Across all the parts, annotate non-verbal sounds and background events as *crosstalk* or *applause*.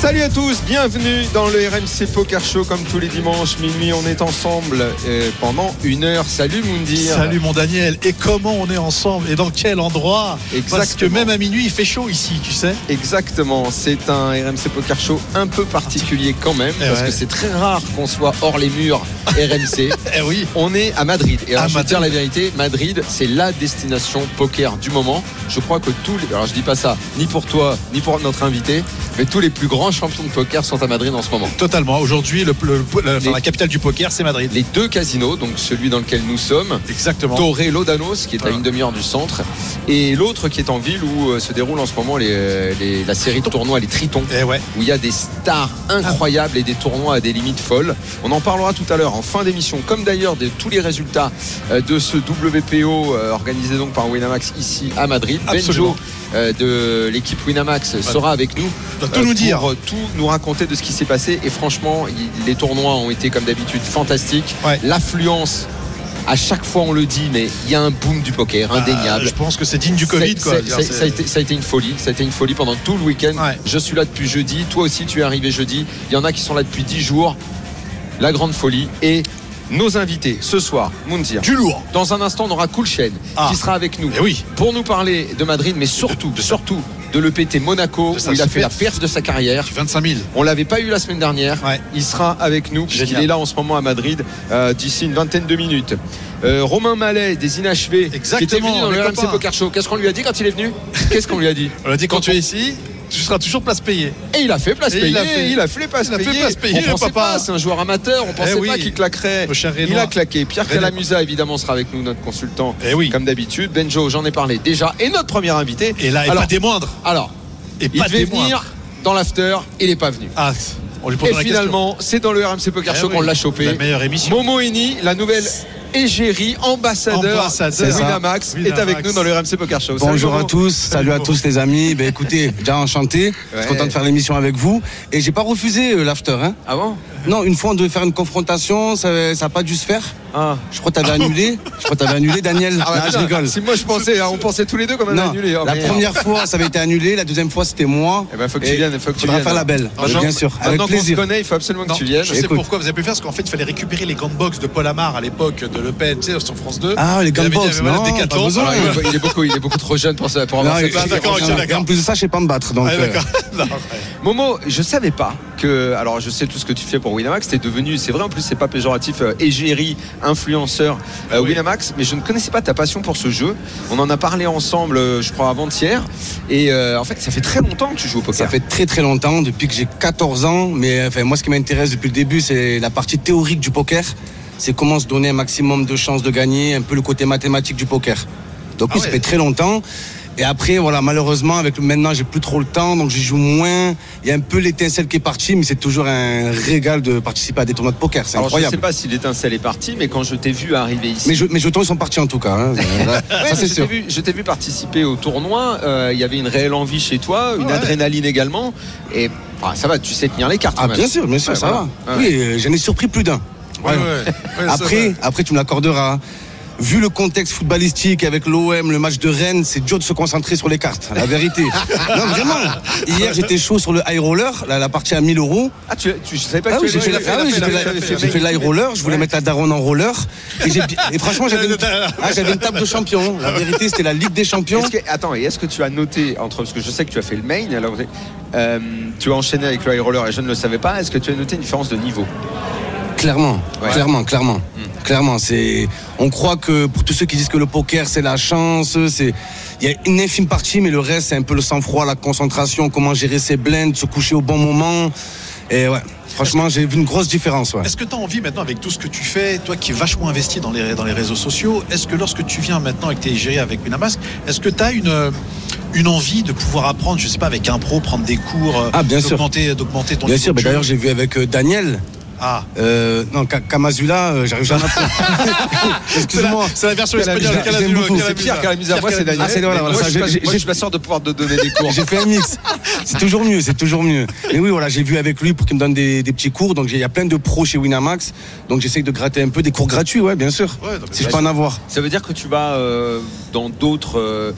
Salut à tous, bienvenue dans le RMC Poker Show comme tous les dimanches minuit. On est ensemble euh, pendant une heure. Salut Moundir. Salut mon Daniel. Et comment on est ensemble et dans quel endroit? Parce que Exactement. même à minuit il fait chaud ici, tu sais. Exactement, c'est un RMC Poker Show un peu particulier quand même Eh parce ouais. que c'est très rare qu'on soit hors les murs RMC. *laughs* Eh oui. On est à Madrid. Et alors, À je vais te dire la vérité, Madrid, c'est la destination poker du moment. Je crois que tous les. Alors, je dis pas ça ni pour toi, ni pour notre invité, mais tous les plus grands champions de poker sont à Madrid en ce moment. Totalement. Aujourd'hui, le, le- le- enfin, Les- la capitale du poker, c'est Madrid. Les deux casinos, donc celui dans lequel nous sommes, Exactement. Torre Lodanos, qui est à Voilà. une demi-heure du centre, et l'autre qui est en ville où euh, se déroule en ce moment les, euh, les- la série de tournois, les Tritons. Eh ouais. où il y a des stars incroyables et des tournois à des limites folles. On en parlera tout à l'heure en fin d'émission, comme d'ailleurs de tous les résultats euh, de ce WPO organisé donc par Winamax ici à Madrid. Absolument. Benjo de l'équipe Winamax sera avec nous Doit tout euh, nous dire. pour euh, tout nous raconter de ce qui s'est passé. Et franchement, les tournois ont été comme d'habitude fantastiques. Ouais. L'affluence. À chaque fois on le dit, mais il y a un boom du poker indéniable. Euh, je pense que c'est digne du Covid, quoi. ça, a été, ça a été une folie. Ça a été une folie pendant tout le week-end. Ouais. Je suis là depuis jeudi. Toi aussi, tu es arrivé jeudi. Il y en a qui sont là depuis 10 jours. La grande folie. Et nos invités ce soir, Moundir. Du lourd. Dans un instant, on aura Coolchen Ah. qui sera avec nous Eh oui. pour nous parler de Madrid, mais surtout, de surtout de l'EPT Monaco où il a fait la perf de sa carrière. Du 25 000. On l'avait pas eu la semaine dernière. Ouais. Il sera avec nous puisqu'il est là en ce moment à Madrid euh, d'ici une vingtaine de minutes. Euh, Romain Mallet des Inachevés qui était Exactement, venu dans le RMC. Poker Show. Qu'est-ce qu'on lui a dit quand il est venu? *laughs* Qu'est-ce qu'on lui a dit? On a dit quand Quand tu on- es ici, tu seras toujours place payée. Et il a fait place Et payée. il a fait. Il a fait les places Il a fait payées. place payée, on pensait papa. pas. C'est un joueur amateur. On pensait oui. pas qu'il claquerait. Il a claqué. Pierre. Calamusa évidemment sera avec nous, notre consultant. Eh oui. Comme d'habitude. Benjo, j'en ai parlé déjà. Et notre premier invité. Et là, et alors, pas des moindres. alors, Et il pas devait venir dans l'after. Il n'est pas venu. Ah, on lui Et finalement, c'est dans le RMC Poker Eh Show oui, qu'on l'a chopé. La meilleure émission. Momo Eni, la nouvelle égérie, ambassadeur, Ambassadeur. de Winamax, est Winamax. avec nous dans le RMC Poker Show. Bonjour à tous, salut à tous les amis. Ben écoutez, déjà enchanté, je Ouais. suis content de faire l'émission avec vous. Et j'ai pas refusé euh, l'after. Hein. Ah bon? Non, une fois on devait faire une confrontation, ça n'a pas dû se faire. Ah. Je crois que t'avais annulé. Je crois que t'avais annulé, Daniel. Ah bah Non, je rigole. Si moi je pensais, hein, on pensait tous les deux qu'on avait Non, annulé. Oh, la merde. première fois ça avait été annulé, la deuxième fois c'était moi. Eh ben, faut que tu viennes, faut que tu viennes. faire la belle, Maintenant- bien sûr, avec Maintenant qu'on se plaisir. connaît, il faut absolument que tu viennes. je sais Écoute. pourquoi vous avez pu faire, parce qu'en fait, il fallait récupérer les gants de boxe de Paul Amar à l'époque de Le Pen, tu sais, sur France 2. Ah, les non, Décathlon. pas besoin. Alors, Alors, il, est, beaucoup, il est beaucoup trop jeune pour, ça, pour avoir Non, d'accord, d'accord. et en plus de ça, je sais pas me battre. Donc, Ah, euh, d'accord. *laughs* Non, ouais. Momo, je savais pas que. Alors, je sais tout ce que tu fais pour Winamax. T'es devenu, c'est vrai, en plus, c'est pas péjoratif, euh, égérie, influenceur euh, Oui. Winamax. Mais je ne connaissais pas ta passion pour ce jeu. On en a parlé ensemble, euh, je crois, avant-hier. Et euh, en fait, ça fait très longtemps que tu joues au poker. Ça fait très très longtemps, depuis que j'ai 14 ans. Mais enfin, moi, ce qui m'intéresse depuis le début, c'est la partie théorique du poker. C'est comment se donner un maximum de chances de gagner, un peu le côté mathématique du poker. Donc oui, Ah ouais. fait très longtemps. Et après, voilà, malheureusement, avec maintenant, j'ai plus trop le temps, donc j'y joue moins. Il y a un peu l'étincelle qui est partie, mais c'est toujours un régal de participer à des tournois de poker. C'est Alors, je ne sais incroyable. pas si l'étincelle est partie, mais quand je t'ai vu arriver ici. Mes, jeux- mes jetons, ils sont partis en tout cas. hein. *laughs* Ouais, ça, mais je t'ai vu, je t'ai vu participer au tournoi. euh, Il y avait une réelle envie chez toi, une Ouais. adrénaline également. Et ah, ça va, tu sais tenir les cartes. Ah, bien sûr, bien sûr, Ouais, ça voilà. va. Oui, euh, j'en ai surpris plus d'un. Ouais, ouais. Après, après, tu me l'accorderas. Vu le contexte footballistique avec l'OM, le match de Rennes, c'est dur de se concentrer sur les cartes. La vérité. *laughs* non, vraiment. Hier, j'étais chaud sur le high roller, la, la partie à 1000 euros. Ah, tu, tu je savais pas Ah que oui, tu j'ai fait, ah oui, j'ai fait l'high roller. Je voulais mettre la daronne en roller. Et, franchement, j'avais *laughs* une, ah, j'avais une table de champion. La vérité, c'était la Ligue des champions. Que, attends, et est-ce que tu as noté, entre, parce que je sais que tu as fait le main, alors, euh, tu as enchaîné avec le high roller et je ne le savais pas, est-ce que tu as noté une différence de niveau? Clairement, Ouais. clairement, clairement, clairement. C'est, on croit que pour tous ceux qui disent que le poker c'est la chance, c'est, il y a une infime partie, mais le reste c'est un peu le sang-froid, la concentration, comment gérer ses blinds, se coucher au bon moment. Et ouais, franchement, j'ai vu une grosse différence. Ouais. Est-ce que tu as envie maintenant, avec tout ce que tu fais, toi qui es vachement investi dans les, dans les réseaux sociaux, est-ce que lorsque tu viens maintenant avec tes gérés avec Winamax, est-ce que tu as une, euh, une envie de pouvoir apprendre, je sais pas, avec un pro, prendre des cours, euh, Ah, bien sûr. d'augmenter, d'augmenter ton Bien sûr, d'ailleurs j'ai vu avec euh, Daniel. Ah, Euh, non, Kamazula, euh, j'arrive jamais à *laughs* Excuse-moi. c'est la version espagnole. quel C'est Pierre. Calamusa, moi c'est Daniel. Ah, c'est- voilà, moi, ça, je suis pas- sûr de pouvoir te donner des cours. J'ai fait un mix. C'est toujours mieux, c'est toujours mieux. Mais oui, voilà, j'ai vu avec lui pour qu'il me donne des, des petits cours. Donc j'ai- il y a plein de pros chez Winamax. Donc j'essaie de gratter un peu des cours gratuits, ouais, bien sûr. Ouais, si je peux en avoir. Ça veut dire que tu vas euh, dans d'autres euh,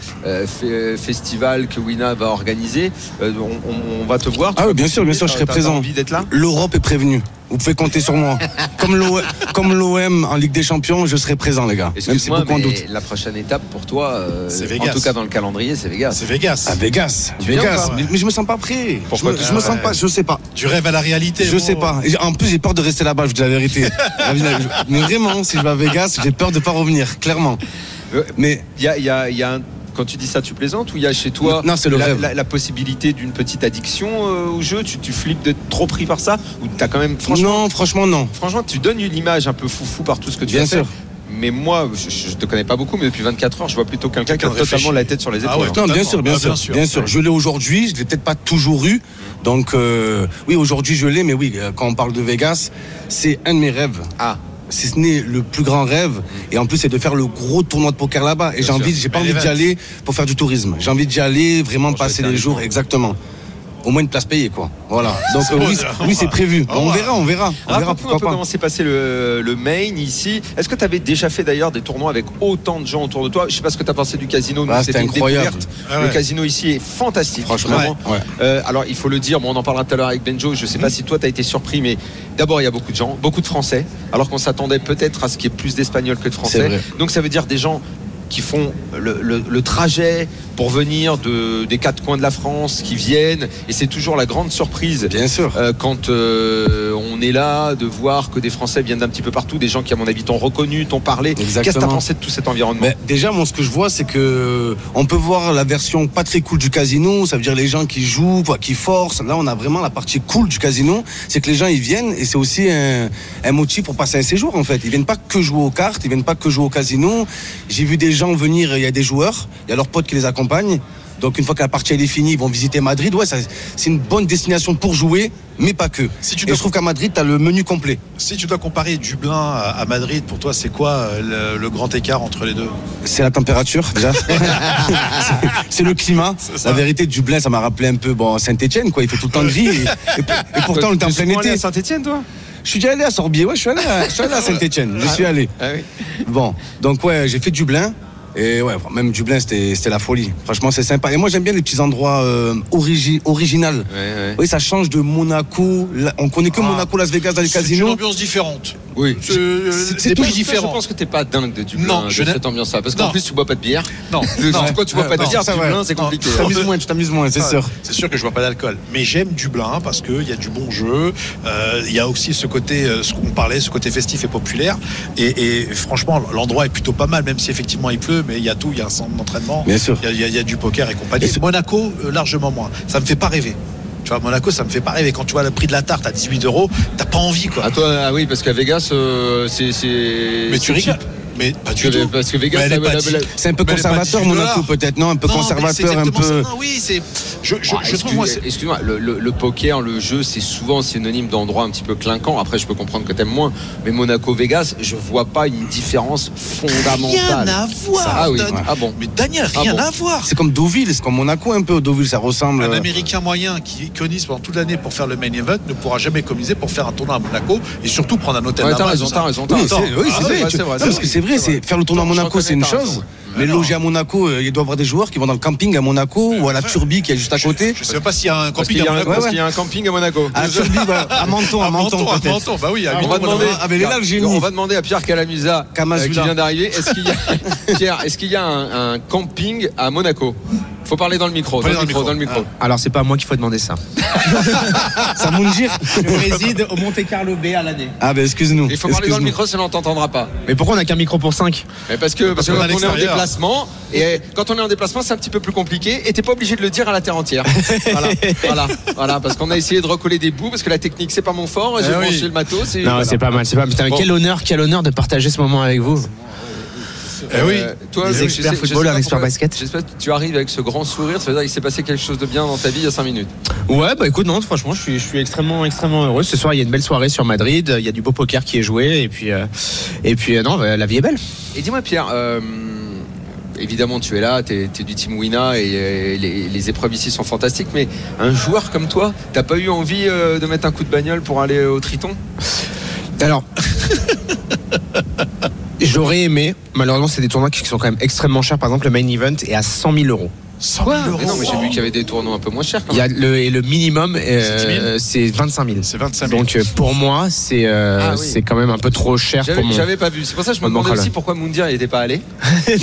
fe- festivals que Wina va organiser. euh, on, on- on va te voir. Ah oui, bien sûr, bien sûr, je serai présent. envie d'être là? L'Europe est prévenue. Vous pouvez compter sur moi. Comme l'O- *laughs* comme l'OM en Ligue des Champions, je serai présent, les gars. Même si beaucoup en doutent. la prochaine étape pour toi, euh, C'est en tout cas dans le calendrier, c'est Vegas. C'est Vegas. À Vegas, Tu Vegas. pas, mais, mais je me sens pas prêt. Pourquoi je me, tu- je me sens ouais. pas, je sais pas. Du rêve à la réalité. Je bon. sais pas. Et En plus, j'ai peur de rester là-bas, je vous dis la vérité. *laughs* Mais vraiment, si je vais à Vegas, j'ai peur de pas revenir, clairement. Euh, Mais Il y a, il y a- il y a un- quand tu dis ça, tu plaisantes ou il y a chez toi Non, c'est le la, rêve. la- la possibilité d'une petite addiction euh, au jeu? Tu, tu flippes d'être trop pris par ça? Ou t'as quand même, franchement, non, franchement, non. franchement, tu donnes une image un peu foufou par tout ce que tu Bien as fait. sûr. Mais moi, je, je te connais pas beaucoup, mais depuis 24 heures, je vois plutôt quelqu'un qui a totalement la tête sur les épaules. Ah ouais, hein. Non, bien sûr, bien, Ah, sûr, bien sûr. bien sûr. Ouais. Je l'ai aujourd'hui, je l'ai peut-être pas toujours eu. Donc, euh, oui, aujourd'hui, je l'ai, mais oui, euh, quand on parle de Vegas, c'est un de mes rêves. Ah, Si ce n'est le plus grand rêve, et en plus, c'est de faire le gros tournoi de poker là-bas. Et j'ai envie, j'ai pas envie d'y aller pour faire du tourisme. J'ai envie d'y aller, vraiment passer les jours, jour. exactement. Au moins une place payée, quoi. Voilà. *laughs* Donc, euh, oui, c'est prévu. On verra, on verra. On verra, Raconte-nous un pourquoi peu pas. comment s'est passé le, le main ici. Est-ce que tu avais déjà fait d'ailleurs des tournois avec autant de gens autour de toi? Je sais pas ce que tu as pensé du casino, mais Ah, c'était incroyable. découverte. Ah Le casino ici est fantastique, Franchement, ouais. Euh, alors il faut le dire, bon, on en parlera tout à l'heure avec Benjo. Je sais pas si toi tu as été surpris, mais d'abord il y a beaucoup de gens, beaucoup de Français, alors qu'on s'attendait peut-être à ce qu'il y ait plus d'Espagnols que de Français. Donc ça veut dire des gens qui font le, le- le trajet pour venir de, des quatre coins de la France, qui viennent, et c'est toujours la grande surprise Bien sûr. euh, quand euh, on est là de voir que des Français viennent d'un petit peu partout, des gens qui à mon avis t'ont reconnu, t'ont parlé. Qu'est-ce que tu as Exactement. pensé de tout cet environnement? Déjà, moi, ce que je vois, c'est que on peut voir la version pas très cool du casino. Ça veut dire les gens qui jouent, quoi, qui forcent. Là, on a vraiment la partie cool du casino. C'est que les gens, ils viennent et c'est aussi un, un motif pour passer un séjour, en fait. Ils viennent pas que jouer aux cartes, ils viennent pas que jouer au casino. J'ai vu des gens venir, il y a des joueurs, il y a leurs potes qui les accompagnent. Donc, une fois que la partie elle est finie, ils vont visiter Madrid. Ouais, c'est une bonne destination pour jouer, mais pas que. Si tu et dois- je trouve qu'à Madrid, tu as le menu complet. Si tu dois comparer Dublin à Madrid, pour toi, c'est quoi euh, le, le grand écart entre les deux? C'est la température déjà. *laughs* *laughs* C'est- le climat. La vérité, Dublin, ça m'a rappelé un peu bon, Saint-Etienne, quoi. Il fait tout le temps gris. Et, et- et pourtant, on était en plein été. à Saint-Etienne, toi? Je suis déjà allé à Sorbier. Ouais, je suis allé à, je suis allé à Saint-Etienne. Je suis allé. ah oui. Bon, donc ouais, j'ai fait Dublin. Et ouais, même Dublin, c'était la folie. Franchement, c'est sympa. Et moi, j'aime bien les petits endroits euh, origi original. Ouais, ouais. Oui, ça change de Monaco. On connaît que Ah. Monaco, Las Vegas dans les C'est une casinos. ambiance différente. Oui. C'est euh, tout pays Je pense que t'es pas dingue de Dublin, Non, de je cette ambiance-là. Parce qu'en plus, tu bois pas de bière. Non. *laughs* Pourquoi tu bois pas de bière. Dublin, c'est compliqué. Tu t'amuses moins, tu t'amuses moins, c'est sûr. C'est sûr que je bois pas d'alcool, mais j'aime Dublin parce qu'il y a du bon jeu. euh, Il y a aussi ce côté, euh, ce qu'on parlait, ce côté festif et populaire. Et, franchement, l'endroit est plutôt pas mal, même si effectivement il pleut, mais il y a tout. Il y a un centre d'entraînement, Bien sûr. il y a- du poker et compagnie. Monaco, largement moins. Ça me fait pas rêver. Tu vois, Monaco, ça me fait pas rêver. Quand tu vois le prix de la tarte à 18 euros, t'as pas envie, quoi. Ah, toi, ah oui, parce qu'à Vegas, euh, c'est. mais tu rigoles. Mais pas du tout. Parce que Vegas, C'est un peu conservateur, 18 Monaco, peut-être, non Un peu conservateur, un peu. oui, c'est. Je, je, Ah, trouve Excuse-moi, le, poker, le jeu, c'est souvent synonyme d'endroit un petit peu clinquant. Après, je peux comprendre que t'aimes moins. Mais Monaco, Vegas, je vois pas une différence Rien fondamentale. à voir. Ah oui, ah bon. Mais Daniel, Ah rien à voir. C'est comme Deauville, c'est comme Monaco un peu. Deauville, ça ressemble. Un euh, Américain moyen qui économise pendant toute l'année pour faire le main event ne pourra jamais économiser pour faire un tournoi à Monaco et surtout prendre un hôtel t'as raison, t'as raison, Oui, c'est oui, Ah, c'est vrai. C'est vrai, faire le tournoi à Monaco, c'est une chose. raison. Mais loger à Monaco, euh, il doit y avoir des joueurs qui vont dans le camping à Monaco ou à la Turbie qui est juste à côté. Je sais même pas s'il y a un camping à Monaco. parce ouais. qu'il y a un camping à Monaco. À la Turbie, à Menton, à À Menton à. Menton, bah oui, à on va demander, Ah, on va demander à Pierre Calamusa, euh, qui vient d'arriver, est-ce qu'il y a, *laughs* Pierre, est-ce qu'il y a un, un camping à Monaco? Faut parler dans le micro, dans Parlez le micro, dans le micro. Alors c'est pas à moi qu'il faut demander ça. *laughs* Ça Moundir Je réside au Monte Carlo Bay à l'année. Ah, ben excuse-nous. Il faut parler dans le micro, sinon on t'entendra pas. Mais pourquoi on a qu'un micro pour 5 Mais parce que, parce que qu'on est à quand on est en déplacement, et quand on est en déplacement, c'est un petit peu plus compliqué, et t'es pas obligé de le dire à la terre entière. *laughs* voilà, voilà, voilà, parce qu'on a essayé de recoller des bouts, parce que la technique c'est pas mon fort, j'ai oui. branché le matos. Non, voilà. c'est pas mal, c'est pas mal. Putain, Bon. Quel honneur, quel honneur de partager ce moment avec vous. Eh oui. Euh, toi, je experts football, un expert basket. J'espère que tu arrives avec ce grand sourire. Ça veut dire qu'il s'est passé quelque chose de bien dans ta vie il y a 5 minutes. Ouais, bah écoute, non, franchement, je suis, je suis extrêmement, extrêmement heureux. Ce soir, il y a une belle soirée sur Madrid. Il y a du beau poker qui est joué. Et puis, euh, et puis euh, non, bah, la vie est belle. Et dis-moi, Pierre. euh, Évidemment, tu es là, tu es, du team Wina et, les, les épreuves ici sont fantastiques. Mais un joueur comme toi, t'as pas eu envie de mettre un coup de bagnole pour aller au Triton? Alors, *laughs* j'aurais aimé. Malheureusement, c'est des tournois qui sont quand même extrêmement chers. Par exemple, le main event est à 100 000 euros. 100 000 euros. Mais non, mais j'ai vu qu'il y avait des tournois un peu moins chers. Quand Il y même. a le, et le minimum, C'est 10 000. euh, c'est 25 000. C'est 25 000. Donc euh, pour moi, c'est euh, Ah oui. c'est quand même un peu trop cher J'avais pour mon. j'avais pas vu. C'est pour ça que je me demandais aussi pourquoi Moundir n'était pas allé.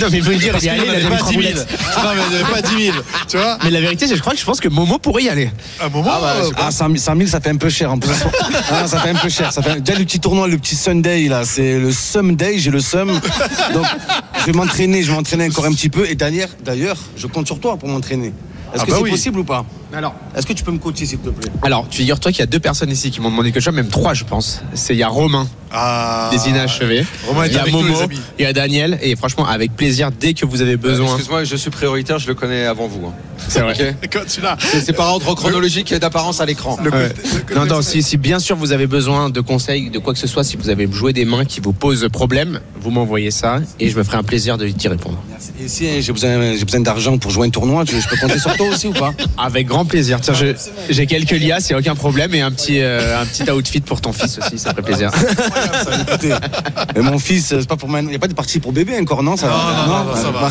non mais il veut dire, Parce il est allé, il a avait donné pas 10 000. trois boulettes. Non, mais il n'y avait pas 10 000. *laughs* Tu vois Mais la vérité, c'est que je crois que je pense que Momo pourrait y aller. Un moment. Ah bah, euh, Ah, 100 000, 100 000, ça fait un peu cher en plus. *laughs* Ah, ça fait un peu cher. Ça fait... Déjà, le petit tournoi, le petit Sunday, là, c'est le Sunday, j'ai le Sum. *laughs* Donc, je vais m'entraîner, je vais m'entraîner encore un petit peu. Et d'ailleurs, d'ailleurs, je compte sur toi pour m'entraîner. Est-ce Ah que bah c'est oui. possible ou pas Alors, Est-ce que tu peux me coacher, s'il te plaît? Alors tu figures-toi qu'il y a deux personnes ici qui m'ont demandé quelque chose, même trois, je pense. C'est il y a Romain Ah. des inachevés, Romain il y a Momo, il y a Daniel, et franchement, avec plaisir, dès que vous avez besoin. Excuse-moi, je suis prioritaire, je le connais avant vous. hein. C'est vrai. C'est par ordre chronologique et d'apparence à l'écran. Ouais. Non, non, si, si bien sûr vous avez besoin de conseils, de quoi que ce soit, si vous avez joué des mains qui vous posent problème, vous m'envoyez ça et je me ferai un plaisir de d'y répondre. Et si hein, j'ai besoin, j'ai besoin d'argent pour jouer un tournoi, tu- je peux compter sur toi aussi ou pas? Avec grand plaisir. Tiens, je- j'ai quelques liasses, il n'y a aucun problème, et un petit, euh, un petit outfit pour ton fils aussi, ça ferait plaisir. Et mon fils, c'est pas pour. Il n'y a pas de partie pour bébé encore, non ça Non, non, non, ça va.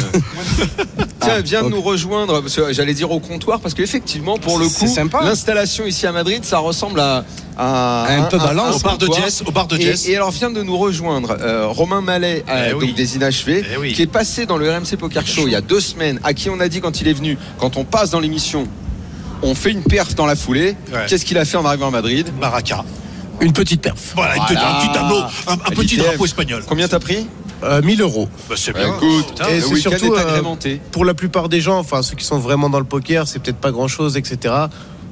Tiens, viens de nous rejoindre, parce que j'allais dire au comptoir, parce qu'effectivement, pour le coup, l'installation ici à Madrid, ça ressemble à, à Un peu balance. Au bar de. Jess. Au bar de Et, Jess. et alors vient de nous rejoindre euh, Romain Mallet, euh, Eh donc oui. des inachevés, Eh oui. qui est passé dans le RMC Poker Show il y a deux semaines, à qui on a dit quand il est venu, quand on passe dans l'émission, on fait une perf dans la foulée. Ouais. Qu'est-ce qu'il a fait en arrivant à Madrid? Baraka. Une petite perf. Voilà, un petit tableau, un, un petit drapeau espagnol. Combien t'as pris? 1000 euros. Bah, c'est bien. Écoute, Et c'est surtout, est euh, agrémenté. Pour la plupart des gens, enfin ceux qui sont vraiment dans le poker, c'est peut-être pas grand-chose, etc.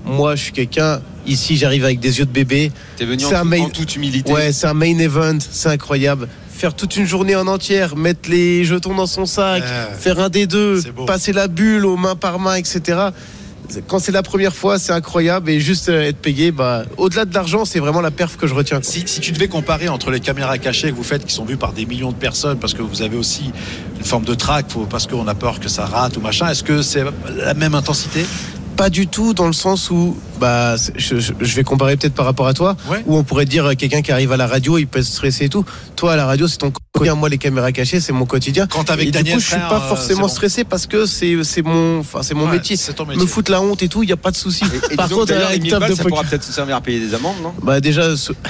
Moi, je suis quelqu'un. Ici, j'arrive avec des yeux de bébé. T'es venu en, un toute humilité. Ouais, c'est un main event, c'est incroyable. Faire toute une journée en entière, mettre les jetons dans son sac, faire un des deux, C'est beau. passer la bulle aux mains par main, etc. Quand c'est la première fois, c'est incroyable et juste euh, être payé, bah, au-delà de l'argent, c'est vraiment la perf que je retiens. Si, tu devais comparer entre les caméras cachées que vous faites, qui sont vues par des millions de personnes, parce que vous avez aussi une forme de trac, parce qu'on a peur que ça rate ou machin, est-ce que c'est la même intensité? Pas du tout dans le sens où, bah, je, vais comparer peut-être par rapport à toi, Ouais. où on pourrait dire euh, quelqu'un qui arrive à la radio, il peut être stressé et tout. Toi, à la radio, c'est ton quotidien. Moi, les caméras cachées, c'est mon quotidien. Quand avec et Daniel du coup, je suis Frère, pas euh, forcément bon. stressé parce que c'est c'est mon, enfin, c'est mon Ouais, métier. c'est ton métier. Me foutre la honte et tout, il y a pas de souci. Et, et Par contre, les avec 1000 table balles, de ça pourra peut-être se servir à payer des amendes, non? Bah déjà, ce- *laughs*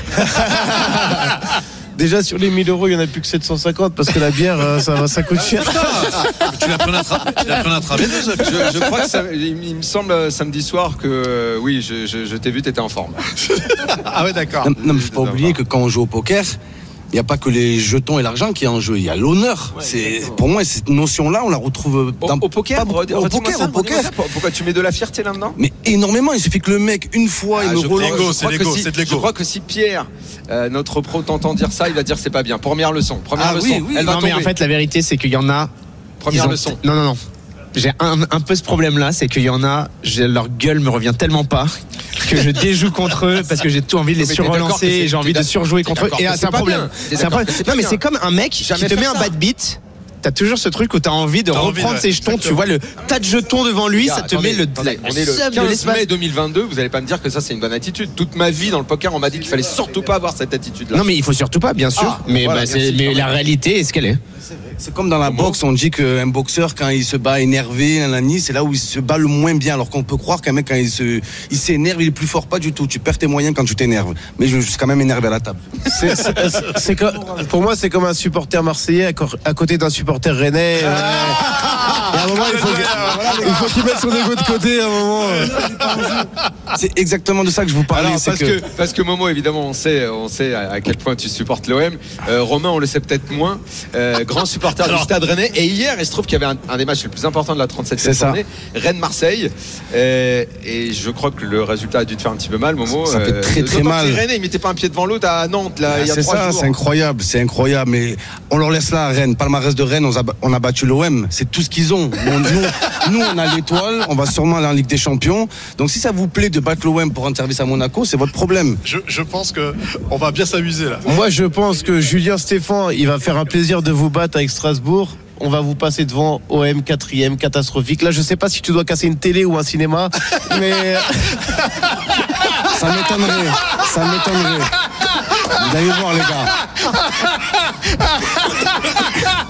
déjà sur les 1000 euros, il y en a plus que 750 parce que la bière, euh, ça, va- ça coûte cher. *laughs* Tu l'as pris un intra- tu l'as pris un intraveineuse je, je crois que ça, il, il me semble euh, samedi soir que euh, oui, je, je- je t'ai vu, t'étais en forme. Ah ouais, d'accord. Non, non, mais faut pas oublier que quand on joue au poker, il n'y a pas que les jetons et l'argent qui est en jeu, il y a l'honneur. c'est pour moi cette notion-là, on la retrouve Au, dans au poker, pas au poker, ça, au poker. ça. Pourquoi tu mets de la fierté là-dedans? Mais énormément, il suffit que le mec une fois Ah, il me relance. c'est crois que l'ego, si, c'est de l'ego. je crois que si Pierre, euh, notre pro, t'entend dire ça, il va dire c'est pas bien. Première leçon. Première Ah leçon. oui, oui. Elle va non, mais tomber. en fait, la vérité, c'est qu'il y en a. Première leçon. Non, non, non. J'ai un, un peu ce problème-là, c'est qu'il y en a, leur gueule me revient tellement pas que je déjoue contre eux parce que j'ai tout envie de les surrelancer, j'ai envie de surjouer contre eux. Et c'est un problème. C'est un Non, mais c'est comme un mec qui te met un bad beat. T'as toujours ce truc où t'as envie de envie reprendre de- ses jetons. Tu vois le tas de jetons devant lui, Gars, ça te attendez, met le, attendez, on est le seum de 15 l'espace. mai 2022, vous allez pas me dire que ça c'est une bonne attitude. Toute ma vie dans le poker, on m'a dit qu'il fallait surtout pas avoir cette attitude-là. Non, mais il faut surtout pas, bien sûr. Ah, mais voilà, bah, mais la réalité est ce qu'elle est. C'est comme dans la boxe, on dit qu'un boxeur, quand il se bat énervé, c'est là où il se bat le moins bien. Alors qu'on peut croire qu'un mec, quand il s'énerve, il est plus fort. Pas du tout. Tu perds tes moyens quand tu t'énerves. Mais je, je suis quand même énervé à la table. C'est comme- pour moi, c'est comme un supporter marseillais à, côté d'un supporter rennais. euh, et à un moment, il faut, faut qu'il mette son ego de côté. À un moment. euh. C'est exactement de ça que je vous parlais. Alors, parce que... parce que Momo évidemment on sait on sait à à quel point tu supportes l'OM. Euh, Romain on le sait peut-être moins. Euh, grand supporter supporters du Stade Rennais. Et hier, il se trouve qu'il y avait un, un des matchs les plus importants de la 37e C'est ça. journée, Rennes-Marseille. Euh, et je crois que le résultat a dû te faire un petit peu mal, Momo. Ça fait très, très d'autant que mal. Rennais, ils mettaient pas un pied devant l'autre à Nantes là, Ah, il y a c'est trois ça, jours. c'est incroyable, c'est incroyable. Mais on leur laisse là à Rennes. Palmarès de Rennes, on a, on a battu l'OM. C'est tout ce qu'ils ont. On- nous, *laughs* nous, on a l'étoile. On va sûrement aller en Ligue des Champions. Donc si ça vous plaît de battre l'OM pour rendre service à Monaco, c'est votre problème. Je, je pense que on va bien s'amuser là. Moi, je pense que Julien Stéphan, il va faire un plaisir de vous battre avec Strasbourg. On va vous passer devant OM quatrième catastrophique. Là, je sais pas si tu dois casser une télé ou un cinéma, *laughs* mais Ça m'étonnerait. Ça m'étonnerait. Vous allez voir, les gars.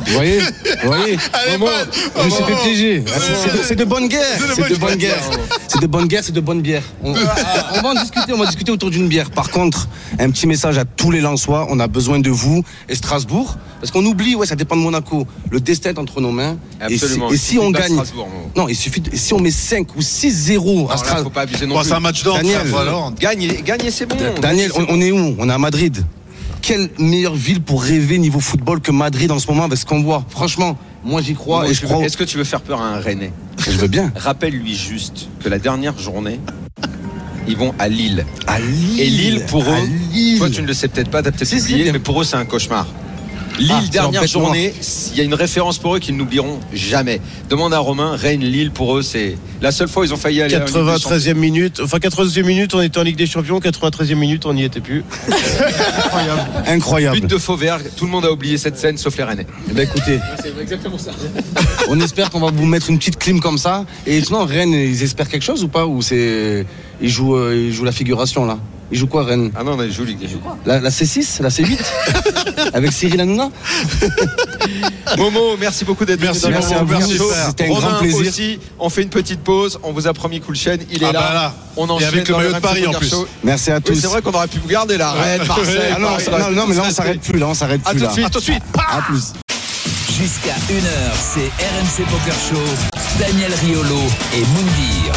Vous voyez Vous voyez Momo, Je me suis fait piéger. C'est- de- C'est de bonne guerre. C'est de bonne guerre. De bonne guerre, c'est de bonne bière. On, *laughs* on va en discuter, on va discuter autour d'une bière. Par contre, un petit message à tous les Lensois, on a besoin de vous et Strasbourg. Parce qu'on oublie, ouais, ça dépend de Monaco. Le destin est entre nos mains. Et si-. Et on gagne. Non, il suffit de, si on met 5 ou 6-0 à Strasbourg. faut pas abuser non plus. c'est un match d'or. Daniel. Gagner, gagner c'est bon. Daniel, on, on est où? On est à Madrid. Quelle meilleure ville pour rêver niveau football que Madrid en ce moment avec ce qu'on voit Franchement, moi j'y crois et je. Est-ce que tu veux faire peur à un Rennais Je veux bien. *laughs* Rappelle-lui juste que la dernière journée, ils vont à Lille. À Lille. Et Lille, pour eux, Lille. toi tu ne le sais peut-être pas, t'as peut-être oublié, mais pour eux c'est un cauchemar. Lille, Ah, dernière journée, il y a une référence pour eux qu'ils n'oublieront jamais. Demande à Romain, Rennes, Lille, pour eux, c'est la seule fois où ils ont failli aller à la Ligue des Champions. 93e minute, enfin 93e minute, on était en Ligue des Champions, 93e minute, on n'y était plus. Incroyable. But de Fauvergue, tout le monde a oublié cette scène sauf les Rennais. Eh ben, écoutez, C'est exactement ça. *laughs* on espère qu'on va vous mettre une petite clim comme ça. Et sinon, Rennes, ils espèrent quelque chose ou pas? Ou c'est. Ils jouent, euh, ils jouent la figuration là? Ils jouent quoi, Rennes Ah non, on a joué Ligue des la, la C6 La C8 *laughs* Avec Cyril Hanouna Momo, merci beaucoup d'être venu Merci, merci Grand à vous. C'était un Romain grand plaisir. aussi, on fait une petite pause, on vous a promis cool chaîne, il est Ah là. bah là. On Et enchaîne avec le maillot de Paris, en Poker plus. Show. Merci à Oui, tous. c'est vrai qu'on aurait pu vous garder là, Rennes, Marseille. Ah non, Paris, non, non, mais là on s'arrête plus, là on s'arrête À plus tout là. de suite, tout de suite. À plus. Jusqu'à 1h, c'est RMC Poker Show. Daniel Riolo et Moundir.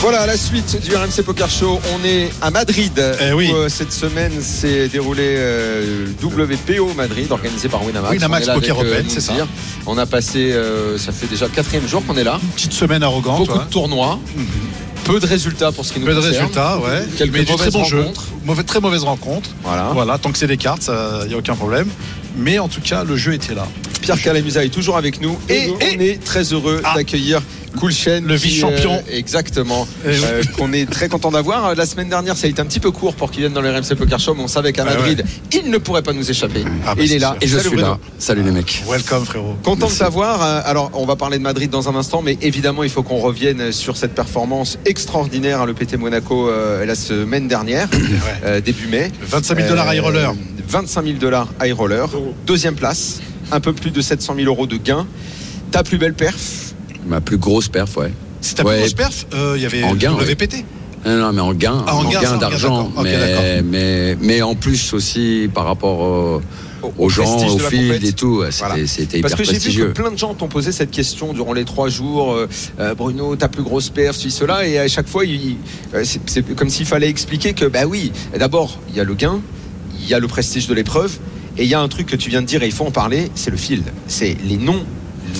Voilà, la suite du RMC Poker Show. On est à Madrid. Eh où, euh, cette semaine s'est déroulé euh, WPO Madrid, organisé par Winamax. Winamax Poker euh, Open, c'est ça. On a passé, ça fait déjà le quatrième jour qu'on est là. Petite semaine arrogante. Beaucoup ouais. de tournois. Peu de résultats pour ce qui nous Peu de concerne. résultats, ouais. Quelques Mais du très bon jeu. Mauvais, très mauvaise rencontre. Voilà. Voilà, tant que c'est des cartes, il n'y a aucun problème. Mais en tout cas, le jeu était là. Pierre Calamusa est toujours avec nous et, Et- on est très heureux Ah. d'accueillir Cool Chain, Le vice-champion. euh, exactement. Euh, qu'on est très content d'avoir. La semaine dernière, ça a été un petit peu court pour qu'il vienne dans le RMC Poker Show, mais on savait qu'à Ah Madrid, il ne pourrait pas nous échapper. Ah bah il est là. sûr. Et je suis là. Salut les mecs. Welcome, frérot. Content Merci. de t'avoir. Euh, Alors, on va parler de Madrid dans un instant, mais évidemment, il faut qu'on revienne sur cette performance extraordinaire à l'EPT Monaco euh, la semaine dernière, euh, début mai. 25 000 dollars high roller. Euh, 25 000 dollars high roller. Deuxième place, un peu plus de 700 000 euros de gains. Ta plus belle perf Ma plus grosse perf, ouais. C'est ta Ouais. plus grosse perf euh, Il y avait En gain, le ouais. WPT. Non, non, mais en gain, Ah, en en gain, d'argent. mais, mais, mais en plus aussi par rapport au- Au- aux au gens, au field et tout. C'était Voilà. c'était Parce hyper que j'ai vu que prestigieux. plein de gens t'ont posé cette question durant les trois jours. euh, euh, Bruno, ta plus grosse perf, ceci, cela. Et à chaque fois, euh, c'est comme s'il fallait expliquer que, bah oui, d'abord, il y a le gain, il y a le prestige de l'épreuve. Et il y a un truc que tu viens de dire et il faut en parler, c'est le field. C'est les noms,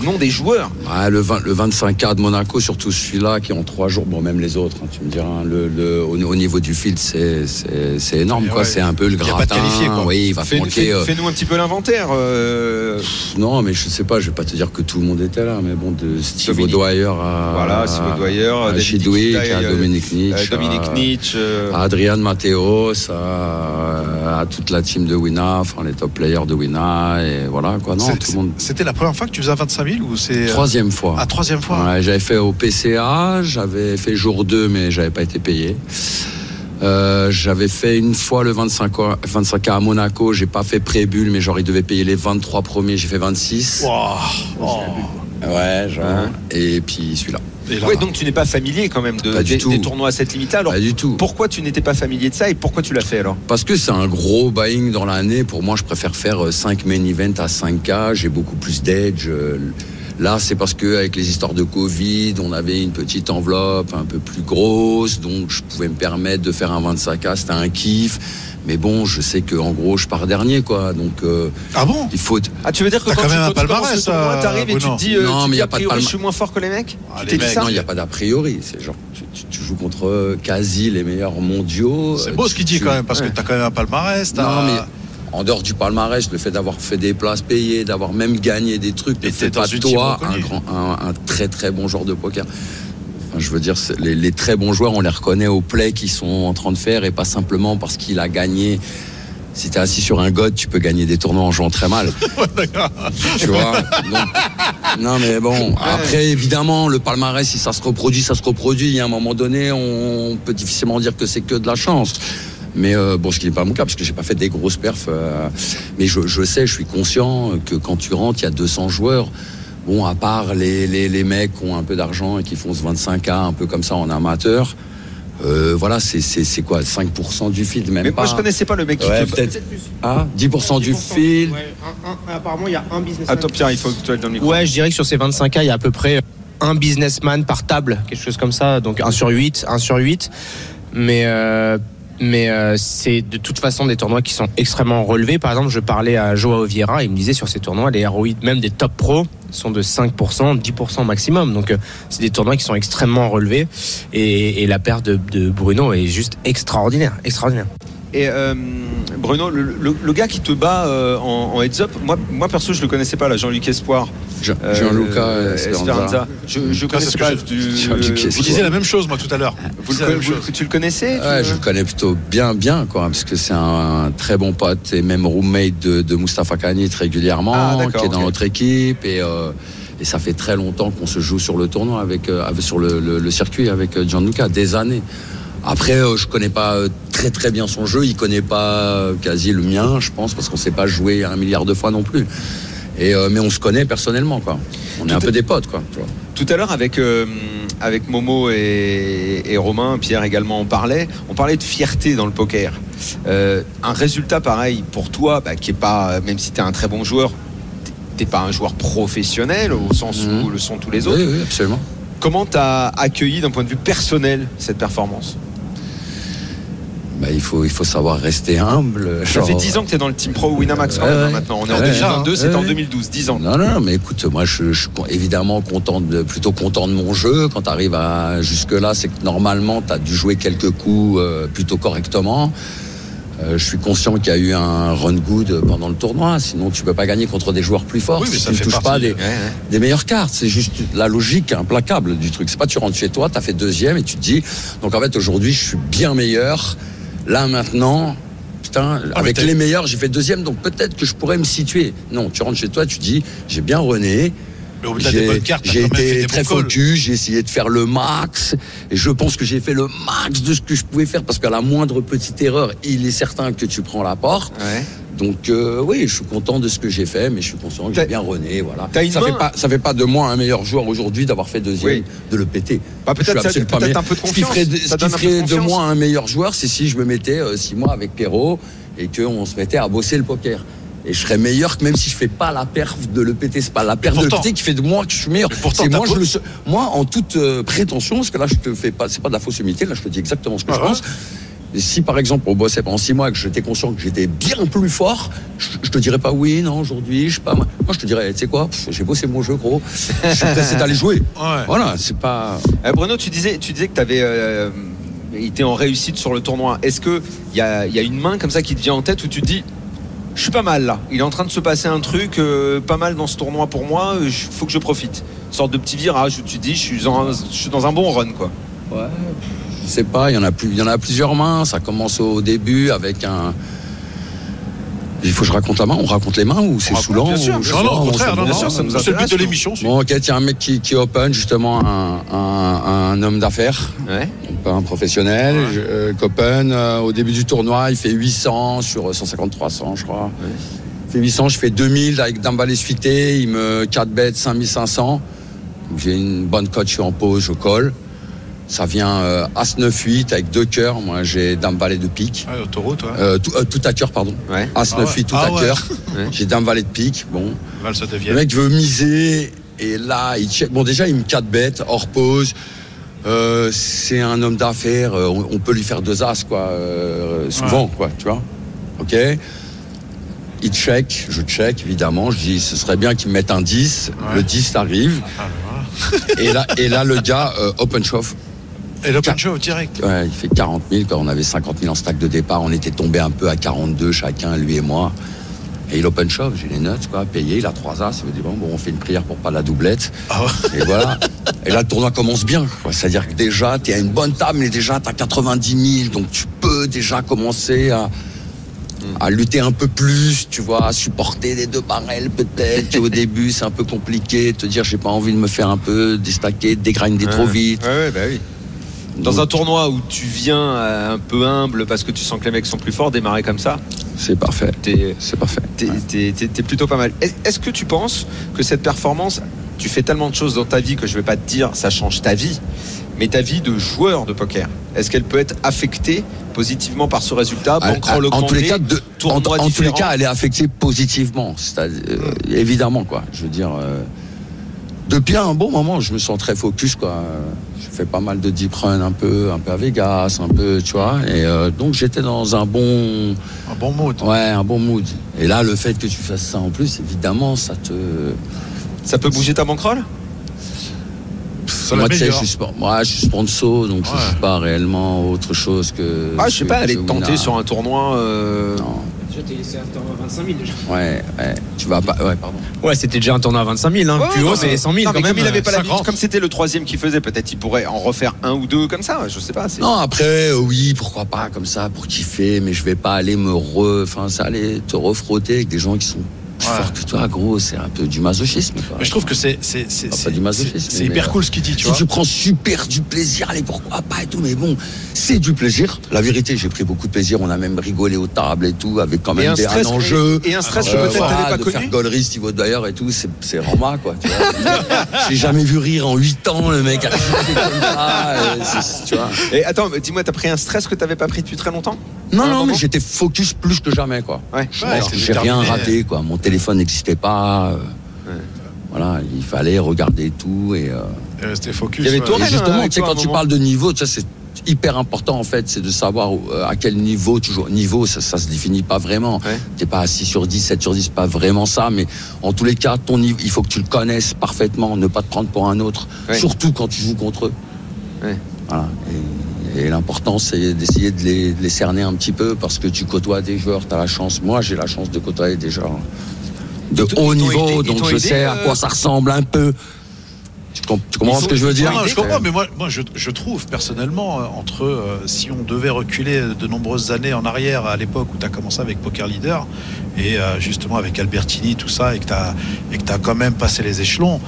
le nom des joueurs. Ouais, le, 20 le 25K de Monaco, surtout celui-là qui est en trois jours, bon même les autres, hein, tu me diras, hein, le, le- au, au niveau du field, c'est c'est- c'est énorme, Mais quoi. ouais, C'est un peu le a pas de gratin. qualifié, quoi. Oui, il va Fais- manquer. fais- euh, Fais-nous un petit peu l'inventaire. euh, non, mais je sais pas, je vais pas te dire que tout le monde était là, mais bon, de Steve. O'Dwyer à. Voilà, Steve O'Dwyer, à David Chidwick, à euh, Dominique Nietzsche. euh, Dominique à- Nietzsche. euh, à Adrian Mateos, à, à toute la team de Wina, enfin les top players de Wina, et voilà quoi. Non, C'est- tout le monde. C'était la première fois que tu faisais un 25 000 ou c'est. euh, Troisième fois. Ah, troisième fois. Ouais, j'avais fait au PCA, j'avais fait jour 2, mais j'avais pas été payé. Euh, j'avais fait une fois le 25 ans- 25K à Monaco, j'ai pas fait pré-bulle, mais genre ils devaient payer les 23 premiers, j'ai fait 26. Wow. Oh. Ouais, genre. Hein. Et puis celui-là. Ouais, donc tu n'es pas familier quand même de, Pas du des, tout. des tournois à cette limite-là. Alors, Pas du tout. pourquoi tu n'étais pas familier de ça et pourquoi tu l'as fait alors? Parce que c'est un gros buying dans l'année. Pour moi, je préfère faire 5 main events à 5K. J'ai beaucoup plus d'edge. Euh, Là, c'est parce que avec les histoires de Covid, on avait une petite enveloppe un peu plus grosse, donc je pouvais me permettre de faire un 25K. C'était un kiff. Mais bon, je sais que en gros, je pars dernier, quoi. Donc, euh, Ah bon? il faut. Ah, tu veux dire que quand, quand tu, même un quand tu palmarès, tournoi, euh, t'arrives et tu te dis, euh, Non, tu mais dis y a a pas de priori, palma- je suis moins fort que les mecs? Ah, Tu les t'es dit mecs, ça Non, il n'y a pas d'a priori. C'est genre, tu, tu- tu joues contre quasi les meilleurs mondiaux. C'est beau ce qu'il dit tu- quand même, parce ouais. que t'as quand même un palmarès. t'as- Non, mais en dehors du palmarès, le fait d'avoir fait des places payées, d'avoir même gagné des trucs, ne fait pas de toi un, grand, un, un très très bon joueur de poker. Je veux dire, les, les très bons joueurs, on les reconnaît au play qu'ils sont en train de faire et pas simplement parce qu'il a gagné. Si t'es assis sur un god, tu peux gagner des tournois en jouant très mal. *laughs* tu vois Donc, Non, mais bon. Après, évidemment, le palmarès, si ça se reproduit, ça se reproduit. Il y a un moment donné, on peut difficilement dire que c'est que de la chance. Mais euh, bon, ce qui n'est pas mon cas, parce que j'ai pas fait des grosses perfs. euh, mais je, je sais, je suis conscient que quand tu rentres, il y a 200 joueurs. Bon, à part les, les, les mecs qui ont un peu d'argent et qui font ce 25K un peu comme ça en amateur, euh, voilà, c'est- quoi 5% du field, même Mais pas. moi, je connaissais pas le mec qui Ouais, peut-être. Ah, 10% du field. apparemment, il y a un business. Attends, Pierre, il faut que tu ailles dans le micro. Ouais, je dirais que sur ces 25K, il y a à peu près un businessman par table, quelque chose comme ça. Donc 1 sur 8, 1 sur 8. Mais, euh, mais euh, c'est de toute façon des tournois qui sont extrêmement relevés. Par exemple, je parlais à Joao Vieira, il me disait sur ces tournois, les ROI, même des top pros, sont de 5%, 10% maximum. Donc euh, c'est des tournois qui sont extrêmement relevés. Et, et la paire de, de Bruno est juste extraordinaire. Extraordinaire. Et euh, Bruno, le, le- le gars qui te bat euh, en, en heads up, moi, moi perso, je le connaissais pas, là, Jean-Luc Espoir. Jean- Euh, Jean-Luca euh, Esperanza. Je, je ce pas. que du- Jean-Luc Espoir. Je disais la même chose, moi, tout à l'heure. vous, Je vous- tu le connaissais tu- Ouais, je le connais plutôt bien, bien, quoi, parce que c'est un très bon pote et même roommate de, de Mustafa Kanit régulièrement, Ah, qui est dans notre équipe et, euh, et ça fait très longtemps qu'on se joue sur le tournoi avec, euh, sur le, le- le circuit avec Gianluca, des années. Après, euh, je connais pas euh, très très bien son jeu, il connaît pas euh, quasi le mien, je pense, parce qu'on s'est pas joué un milliard de fois non plus. Et, euh, mais on se connaît personnellement, quoi. On est un peu des potes, quoi. tu vois. Tout à l'heure, avec, avec Momo et, et Romain, Pierre également en parlait, on parlait de fierté dans le poker. Euh, un résultat pareil pour toi, bah, qui est pas, même si tu es un très bon joueur, t'es- pas un joueur professionnel au sens où Mhm. le sont tous les autres. Oui, oui, absolument. Comment tu as accueilli d'un point de vue personnel cette performance? Bah, il, faut, il faut savoir rester humble. Ça fait 10 ans que tu es dans le team pro Winamax quand même, hein, ouais. maintenant. On est en Ouais, 2022, ouais. c'était en Ouais. 2012, 10 ans. Non, non, non, mais écoute, moi, je, je suis évidemment content de, plutôt content de mon jeu. Quand tu arrives à jusque-là, c'est que normalement, tu as dû jouer quelques coups euh, plutôt correctement. Euh, je suis conscient qu'il y a eu un run good pendant le tournoi. Sinon, tu peux pas gagner contre des joueurs plus forts Oui, mais si ça tu ne touches pas des, Ouais, ouais. des meilleures cartes. C'est juste la logique implacable du truc. C'est pas tu rentres chez toi, tu as fait deuxième et tu te dis, donc en fait, aujourd'hui, je suis bien meilleur. Là, maintenant, putain, mais avec les meilleurs, j'ai fait deuxième, donc peut-être que je pourrais me situer. Non, tu rentres chez toi, tu dis, j'ai bien rené. Mais au-delà des bonnes J'ai cartes, été très focus, j'ai essayé de faire le max, et je pense que j'ai fait le max de ce que je pouvais faire, parce qu'à la moindre petite erreur, il est certain que tu prends la porte. Ouais. Donc euh, oui, je suis content de ce que j'ai fait, mais je suis conscient que T'as- j'ai bien rené. Voilà. Ça main- fait pas, ça fait pas de moi un meilleur joueur aujourd'hui d'avoir fait deuxième, Oui. de le péter. Bah, peut-être ça- absolument pas peut-être meilleur. un peu de Ce qui confiance. ferait, de, Ça ce qui ferait de moi un meilleur joueur, c'est si je me mettais euh, six mois avec Perrault et qu'on se mettait à bosser le poker. Et je serais meilleur que même si je fais pas la perf de le péter. C'est pas la perf de le pourtant- péter qui fait de moi que je suis meilleur. Pourtant, moi, je le moi, en toute euh, prétention, parce que là, je te fais pas, c'est pas de la fausse humilité, là, je te dis exactement ce que Ah je ouais. pense. Et si par exemple on bossait pendant six mois et que j'étais conscient que j'étais bien plus fort, je, je te dirais pas oui, non, aujourd'hui, je sais pas. Moi, Moi, je te dirais, tu sais quoi, j'ai bossé mon jeu, gros. Je suis pressé d'aller jouer. *laughs* Ouais. Voilà, c'est pas. Euh, Bruno, tu disais, tu disais que tu avais été en réussite sur le tournoi. Est-ce qu'il y a, y a une main comme ça qui te vient en tête où tu te dis je suis pas mal là. Il est en train de se passer un truc euh, pas mal dans ce tournoi pour moi. Il faut que je profite. Une sorte de petit virage où tu dis je suis, en- je suis dans un bon run quoi. Ouais, je sais pas, il y en a plusieurs mains. Ça commence au début avec un. Il faut que je raconte la main. On raconte les mains ou c'est raconte, saoulant bien sûr. ou Non, au contraire, non, ça nous c'est le but de l'émission. Bon, ok, il y a un mec qui, qui open justement un, un- un homme d'affaires, Ouais. pas un professionnel, je- euh, qui open. euh, au début du tournoi, il fait 800 sur 150-300, je crois. Il fait 800, je fais 2000 avec d'un balai suité, il me 4 bêtes 5500. Donc, J'ai une bonne cote, je suis en pause, je colle. Ça vient euh, As 9-8 avec deux cœurs. Moi, j'ai dame valet de pique. Ouais, autoroute, ouais. Euh, tout, euh, tout à cœur, pardon. Ouais. As Ah 9-8, ouais. tout Ah à ouais. cœur. *laughs* Ouais. J'ai dame valet de pique. Bon. Le mec veut miser et là il check. Bon déjà il me 4 bêtes hors pause. Euh, c'est un homme d'affaires, on, on peut lui faire deux as quoi, euh, souvent quoi, tu vois. Ok Il check, je check évidemment. Je dis, ce serait bien qu'il me mette un 10. Le 10 arrive. et, là, et là, le gars, euh, open chauffe. Et l'open show direct. Ouais, il fait 40 000. Quand on avait 50 000 en stack de départ, on était tombé un peu à 42 chacun, lui et moi. Et il open shop, j'ai les notes, quoi, payé, il a 3 as, ça veut dire bon, bon, on fait une prière pour pas la doublette. Ah. Et voilà. Et là, le tournoi commence bien. C'est-à-dire que déjà, tu es à une bonne table, mais déjà, tu as 90 000. Donc, tu peux déjà commencer à, à lutter un peu plus, tu vois, à supporter les deux barrels peut-être. Au début, c'est un peu compliqué. Te dire, j'ai pas envie de me faire un peu déstacker, dégrinder trop vite. Ouais, ouais, bah oui. Dans un tournoi où tu viens euh, un peu humble parce que tu sens que les mecs sont plus forts, démarrer comme ça, C'est parfait. t'es C'est parfait. t'es- t'es plutôt pas mal. Est- Est-ce que tu penses que cette performance, tu fais tellement de choses dans ta vie que je vais pas te dire ça change ta vie, mais ta vie de joueur de poker, est-ce qu'elle peut être affectée positivement par ce résultat Ah, ah, en tous les cas, de- en, tous les cas, elle est affectée positivement. C'est-à-dire, euh, évidemment, quoi. Je veux dire, euh, depuis un bon moment, je me sens très focus, quoi. Je fais pas mal de deep run, un peu, un peu à Vegas, un peu, tu vois. Et euh, donc, j'étais dans un bon, Un bon mood. ouais, un bon mood. Et là, le fait que tu fasses ça en plus, évidemment, ça te, Ça peut bouger ta bankroll? Moi, tu sais, je suis, moi, je suis sponsor, donc je Ouais. suis pas réellement autre chose que. Ah, je sais pas, aller te tenter sur un tournoi. euh, Non, Déjà, t'es laissé à 25 000 déjà. ouais, ouais. Tu vas pas, ouais, pardon. Ouais, c'était déjà un tournoi à 25 000. Hein. Ouais, Plus haut, c'est 100 000 non, mais quand même. comme il avait pas la 50. vie, comme c'était le troisième qu'il faisait, peut-être il pourrait en refaire un ou deux comme ça. Je sais pas. c'est- Non, après, euh, oui, pourquoi pas, comme ça, pour kiffer, mais je vais pas aller me re. Enfin, ça, aller te refrotter avec des gens qui sont forts que toi, gros, c'est un peu du masochisme. quoi. Mais je trouve que c'est c'est c'est Ah, pas c'est- du masochisme, c'est- c'est mais, hyper euh, cool ce qu'il dit, tu Si vois. tu prends super du plaisir, allez, pourquoi pas et tout, mais bon, c'est du plaisir. La vérité, j'ai pris beaucoup de plaisir, on a même rigolé aux tables et tout, avec quand Et même un des, stress, un enjeu. et un stress Euh, que peut-être voilà, t'avais pas de connu. faire Gollery, Steve d'ailleurs et tout, c'est, c'est Rama, quoi. tu vois. *laughs* J'ai jamais vu rire en 8 ans, le mec chuté *laughs* comme ça, et c'est- tu vois. Et attends, dis-moi, t'as pris un stress que t'avais pas pris depuis très longtemps? Non, non, mais j'étais focus plus que jamais, quoi. Ouais. J'ai rien raté, quoi. Mon téléphone n'existait pas. euh, Voilà, il fallait regarder tout et. euh, C'était focus. Il y avait. Tourelle, et justement, tu sais, toi, quand tu moment. parles de niveau, tu sais, c'est hyper important en fait, c'est de savoir euh, à quel niveau tu joues. Niveau, ça, ça se définit pas vraiment. Ouais. T'es pas à 6 sur 10, 7 sur 10, pas vraiment ça, mais en tous les cas, ton niveau, il faut que tu le connaisses parfaitement, ne pas te prendre pour un autre, Ouais. surtout quand tu joues contre eux. Ouais. Voilà. Et, et l'important, c'est d'essayer de les, de les cerner un petit peu parce que tu côtoies des joueurs, tu as la chance. Moi, j'ai la chance de côtoyer des joueurs de haut niveau, aidé- donc je aidé, sais à euh, quoi ça ressemble un peu. Tu, com- tu comprends ce que je veux dire? Non, je comprends, mais moi, moi je, je trouve personnellement, euh, entre euh, si on devait reculer de nombreuses années en arrière à l'époque où tu as commencé avec Poker Leader et euh, justement avec Albertini, tout ça, et que tu as, et que t'as quand même passé les échelons.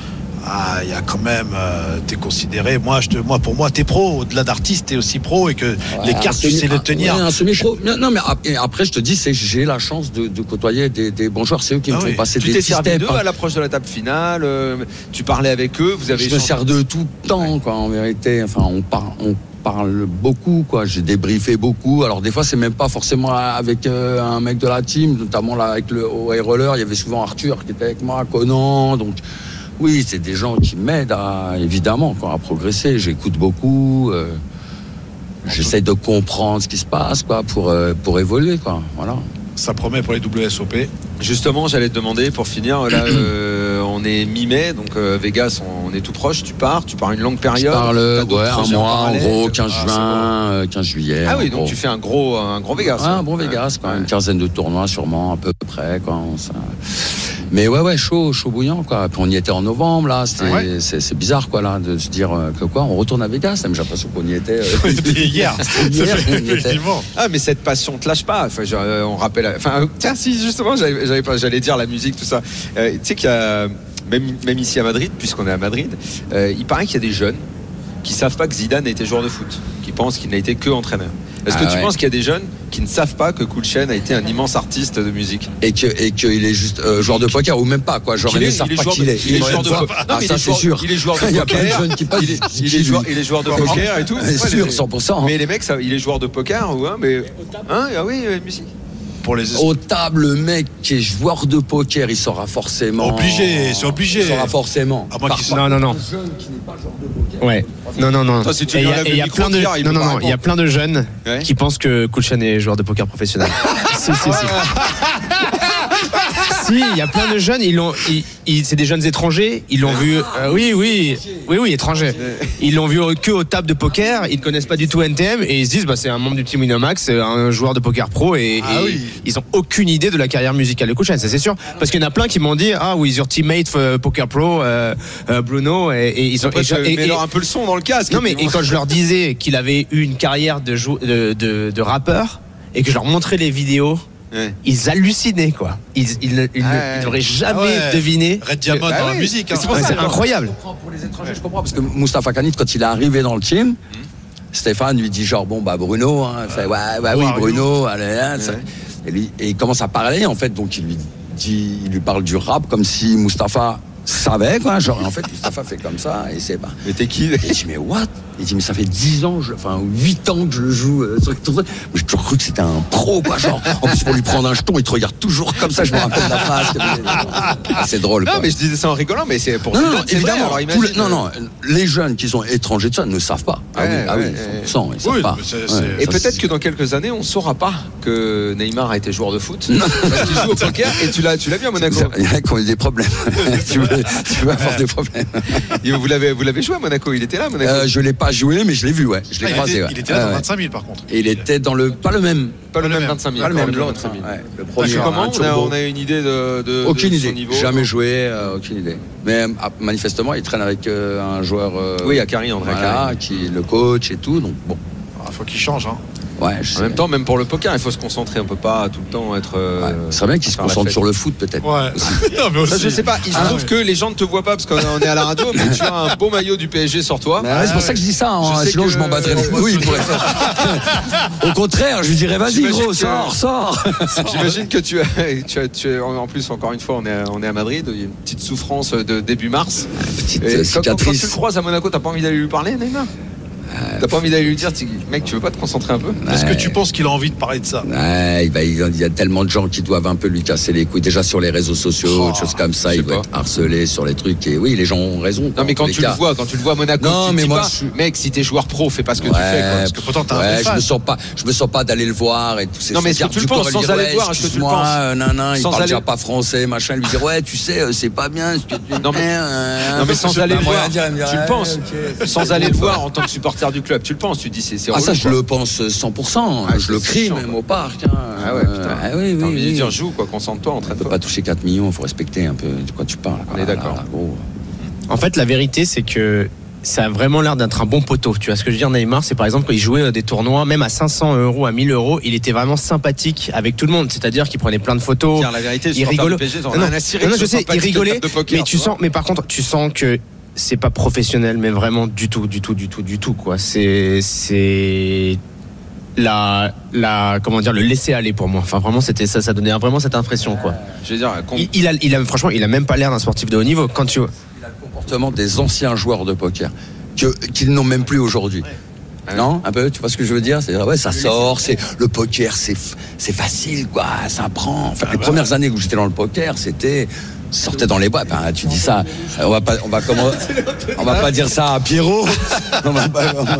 Ah, il y a quand même, euh, t'es considéré. Moi, je te, moi, pour moi, t'es pro. Au-delà d'artiste, t'es aussi pro et que les cartes, tu sais les tenir. ouais, un semi-pro. Non, non, mais après, je te dis, c'est j'ai la chance de, de côtoyer des, des bons joueurs. C'est eux qui Ah me oui. font passer Tu des t'es petits servi d'eux hein. à l'approche de la table finale. euh, tu parlais avec eux. Vous avez Je me sers d'eux tout le temps, quoi, en vérité. Enfin, on parle, on parle beaucoup, quoi. J'ai débriefé beaucoup. Alors, des fois, c'est même pas forcément avec euh, un mec de la team, notamment là, avec le au high roller. Il y avait souvent Arthur qui était avec moi, Conan. Donc, oui, c'est des gens qui m'aident à, évidemment, quoi, à progresser. J'écoute beaucoup. euh, J'essaie de comprendre ce qui se passe, quoi, pour, euh, pour évoluer, quoi. Voilà. Ça promet pour les WSOP. Justement, j'allais te demander pour finir. Là, euh, *clears throat* on est mi-mai, donc euh, Vegas, on, on est tout proche. Tu pars, tu pars une longue Je période. parle, d'autres ouais, un mois, en gros, 15 Ah, c'est juin, euh, 15 juillet. Ah oui, donc gros. tu fais un gros, un gros Vegas. Ouais, un bon Vegas, quoi. Ouais. Une quinzaine de tournois, sûrement, à peu près, quoi. Ça- Mais ouais, ouais, chaud, chaud bouillant, quoi. Puis on y était en novembre, là. C'était, Ouais. c'est, c'est bizarre, quoi, là, de se dire euh, que quoi, on retourne à Vegas. J'ai l'impression qu'on y était. euh, *laughs* C'était hier. *laughs* C'était hier, on y était. Effectivement. Ah, mais cette passion te lâche pas. Enfin, je- euh, on rappelle. Enfin, tiens, si justement, j'avais, j'avais pas, j'allais dire la musique, tout ça. Euh, tu sais qu'il y a même, même ici à Madrid, puisqu'on est à Madrid, euh, il paraît qu'il y a des jeunes qui savent pas que Zidane a été joueur de foot, qui pensent qu'il n'a été que entraîneur. Est-ce Ah que tu ouais. penses qu'il y a des jeunes qui ne savent pas que Cool Chain a été un immense artiste de musique Et que, et qu'il est juste euh, joueur de poker, ou même pas, quoi. Genre, Qu'il ils est- ne savent il est il de- est. il est joueur de poker. Ah, ça, est c'est joueur- sûr. il est joueur de *laughs* Il y a plein de poker. jeunes qui passent. Il est, joueur, il est joueur de poker et tout. Ouais, sûr, mais- 100%. Mais les mecs, il est joueur de poker ou hein, mais hein, ah oui, euh, musique. Pour les Au table, le mec qui est joueur de poker, il sera forcément. Obligé, c'est obligé. Il sera forcément. Contre, Non, non, non. Ouais. Non, non, non. Toi, si tu Et lui il y a- enlèves et il y le a micro, plein de, non, non, non, il y a plein de jeunes Ouais. qui pensent que Kulchan est joueur de poker professionnel. *laughs* si, si, si. Si, il y a plein de jeunes, ils l'ont, ils- ils- c'est des jeunes étrangers, ils l'ont vu, euh, oui, oui, oui, oui, étrangers. Ils l'ont vu que aux tables de poker, ils ne connaissent pas du tout NTM et ils se disent, bah, c'est un membre du team Winamax, c'est un joueur de poker pro et, Ah oui. ils ont aucune idée de la carrière musicale de Kulchan, ça c'est sûr. Parce qu'il y en a plein qui m'ont dit, ah oui, your teammate euh, poker pro, euh, euh, Bruno, et, et ils ont. Et- leur un peu le son dans le casque. non mais et quand je leur disais qu'il avait eu une carrière de, jou- de, de, de rappeur et que je leur montrais les vidéos, Ouais. ils hallucinaient quoi. Ils, ils, ils Ouais. ils n'auraient jamais Ah ouais. deviné. Red Diamond Bah dans oui. la musique. Hein. c'est incroyable. Je comprends pour les étrangers, je comprends parce que Moustapha Kanit, quand il est arrivé dans le team, Stéphane lui dit genre bon bah Bruno, hein, fait, ouais, ouais, oui Bruno, allez, hein, ça- et, lui- et il commence à parler en fait, donc il lui dit, il lui parle du rap comme si Moustapha savait quoi, genre en fait Moustapha fait comme ça et c'est pas. Mais t'es qui Et il dit mais what? Il dit mais ça fait 10 ans, je- enfin 8 ans que je le joue euh, sur. Mais j'ai toujours cru que c'était un pro quoi, genre en plus pour lui prendre un jeton, il te regarde toujours comme ça, je me rappelle la phrase. *laughs* Ah, c'est drôle Non, mais je disais ça en rigolant, mais c'est pour Non, non, vrai, évidemment. alors non, non, les jeunes qui sont étrangers de ça ne savent pas. Ah Ouais, oui, ah oui, ouais, 100%, ils savent Oui, pas. Et peut-être que dans quelques années, on saura pas que Neymar a été joueur de foot. parce qu'il joue au poker et tu l'as, tu l'as vu à Monaco. Il y en a qui ont eu des problèmes. *laughs* tu, veux, tu veux avoir des problèmes. Et vous l'avez, vous l'avez joué à Monaco. Il était là à Monaco. Euh, je l'ai pas joué, mais je l'ai vu, ouais. Je Ah, l'ai il, croisé, était, ouais. il était là dans ouais. 25 000 par contre. Et il était dans le. Pas le même. pas le le même même. 25 000. Pas le pas même, le l'autre. 25 000. ouais. Le premier, Comment un on a, turbo. on a une idée de, de Aucune de idée. son niveau Jamais joué, euh, aucune idée. Mais ah, manifestement, il traîne avec euh, un joueur. euh, Oui, Akari, André Akari. qui le coach et tout. Donc bon, Il faut qu'il change. Hein. Ouais. Je En sais. même temps, même pour le poker, il faut se concentrer. On peut pas tout le temps être. euh, Ouais. Ce serait bien qu'il se faire la concentre fête. sur le foot, peut-être. Ouais. *laughs* non, mais Ça, aussi. je sais pas. Il se Ah, trouve ouais. que les gens ne te voient pas parce qu'on est à la radio, mais tu as un beau maillot du PSG sur toi. Bah ouais, c'est pour ça que je dis ça, hein. Je sinon que- je m'en battrais les couilles. *laughs* Au contraire, je lui dirais vas-y gros, que- sors, sors. *laughs* J'imagine que tu as, tu as, tu as- en plus encore une fois, on est, à, on est à Madrid. Il y a une petite souffrance de début mars. Petite Et quand, quand- quand tu le cicatrice. croises à Monaco, t'as pas envie d'aller lui parler, Neymar? T'as pas envie d'aller lui dire, mec, tu veux pas te concentrer un peu? Est-ce que tu penses qu'il a envie de parler de ça? Ouais, il va- il y a tellement de gens qui doivent un peu lui casser les couilles. Déjà sur les réseaux sociaux, Oh, des choses comme ça, il doit pas. être harcelé sur les trucs. Et oui, les gens ont raison. Non, mais quand tu le vois, quand tu le vois à Monaco, Non, tu te mais dis moi, pas, je suis- mec, si t'es joueur pro, fais pas ce que tu fais. Quoi. Parce que pourtant, t'as un je me sens pas, je me sens pas d'aller le voir et tout. Non, mais est-ce que tu le penses, sans aller le voir, est-ce que tu le penses euh, nan, nan, il Sans parle aller- déjà pas français, machin. Lui dire ouais, tu sais, euh, c'est pas bien. Non, mais- euh, Non mais sans aller le voir, tu le penses. Sans aller le voir en tant que supporter du club, tu le penses. Tu dis c'est c'est Ah ça je quoi. le pense 100%, Ah, je le crie même quoi. au parc. hein. Ah ouais, putain. Ah oui, oui, envie de oui. dire joue quoi, concentre-toi, On peut pas toucher 4 millions, il faut respecter un peu de quoi tu parles. On est d'accord. Ah, gros. En fait, la vérité, c'est que ça a vraiment l'air d'être un bon poteau. Tu vois ce que je veux dire, Neymar C'est par exemple quand il jouait euh, des tournois, même à 500 euros, à 1000 euros, il était vraiment sympathique avec tout le monde. C'est-à-dire qu'il prenait plein de photos. La vérité, il as Non, non, non, je sais, il rigolait. mais tu sens, mais par contre, tu sens que c'est pas professionnel, mais vraiment du tout, du tout, du tout, du tout, quoi. C'est, c'est la, la, comment dire, le laisser aller pour moi. Enfin, vraiment, c'était ça, ça donnait vraiment cette impression, quoi. Je veux dire, Il, il a, il a, franchement, il a même pas l'air d'un sportif de haut niveau. Quand tu, Il a le comportement des anciens joueurs de poker que qu'ils n'ont même plus aujourd'hui. Non, un peu, tu vois ce que je veux dire? C'est ouais, ça sort, c'est le poker, c'est c'est facile quoi, ça prend. Enfin, les premières années où j'étais dans le poker, c'était sortait dans les boîtes. Ben, tu dis ça, euh, on va pas, on va comment, on va pas dire ça à Pierrot. *laughs* On va pas- on va-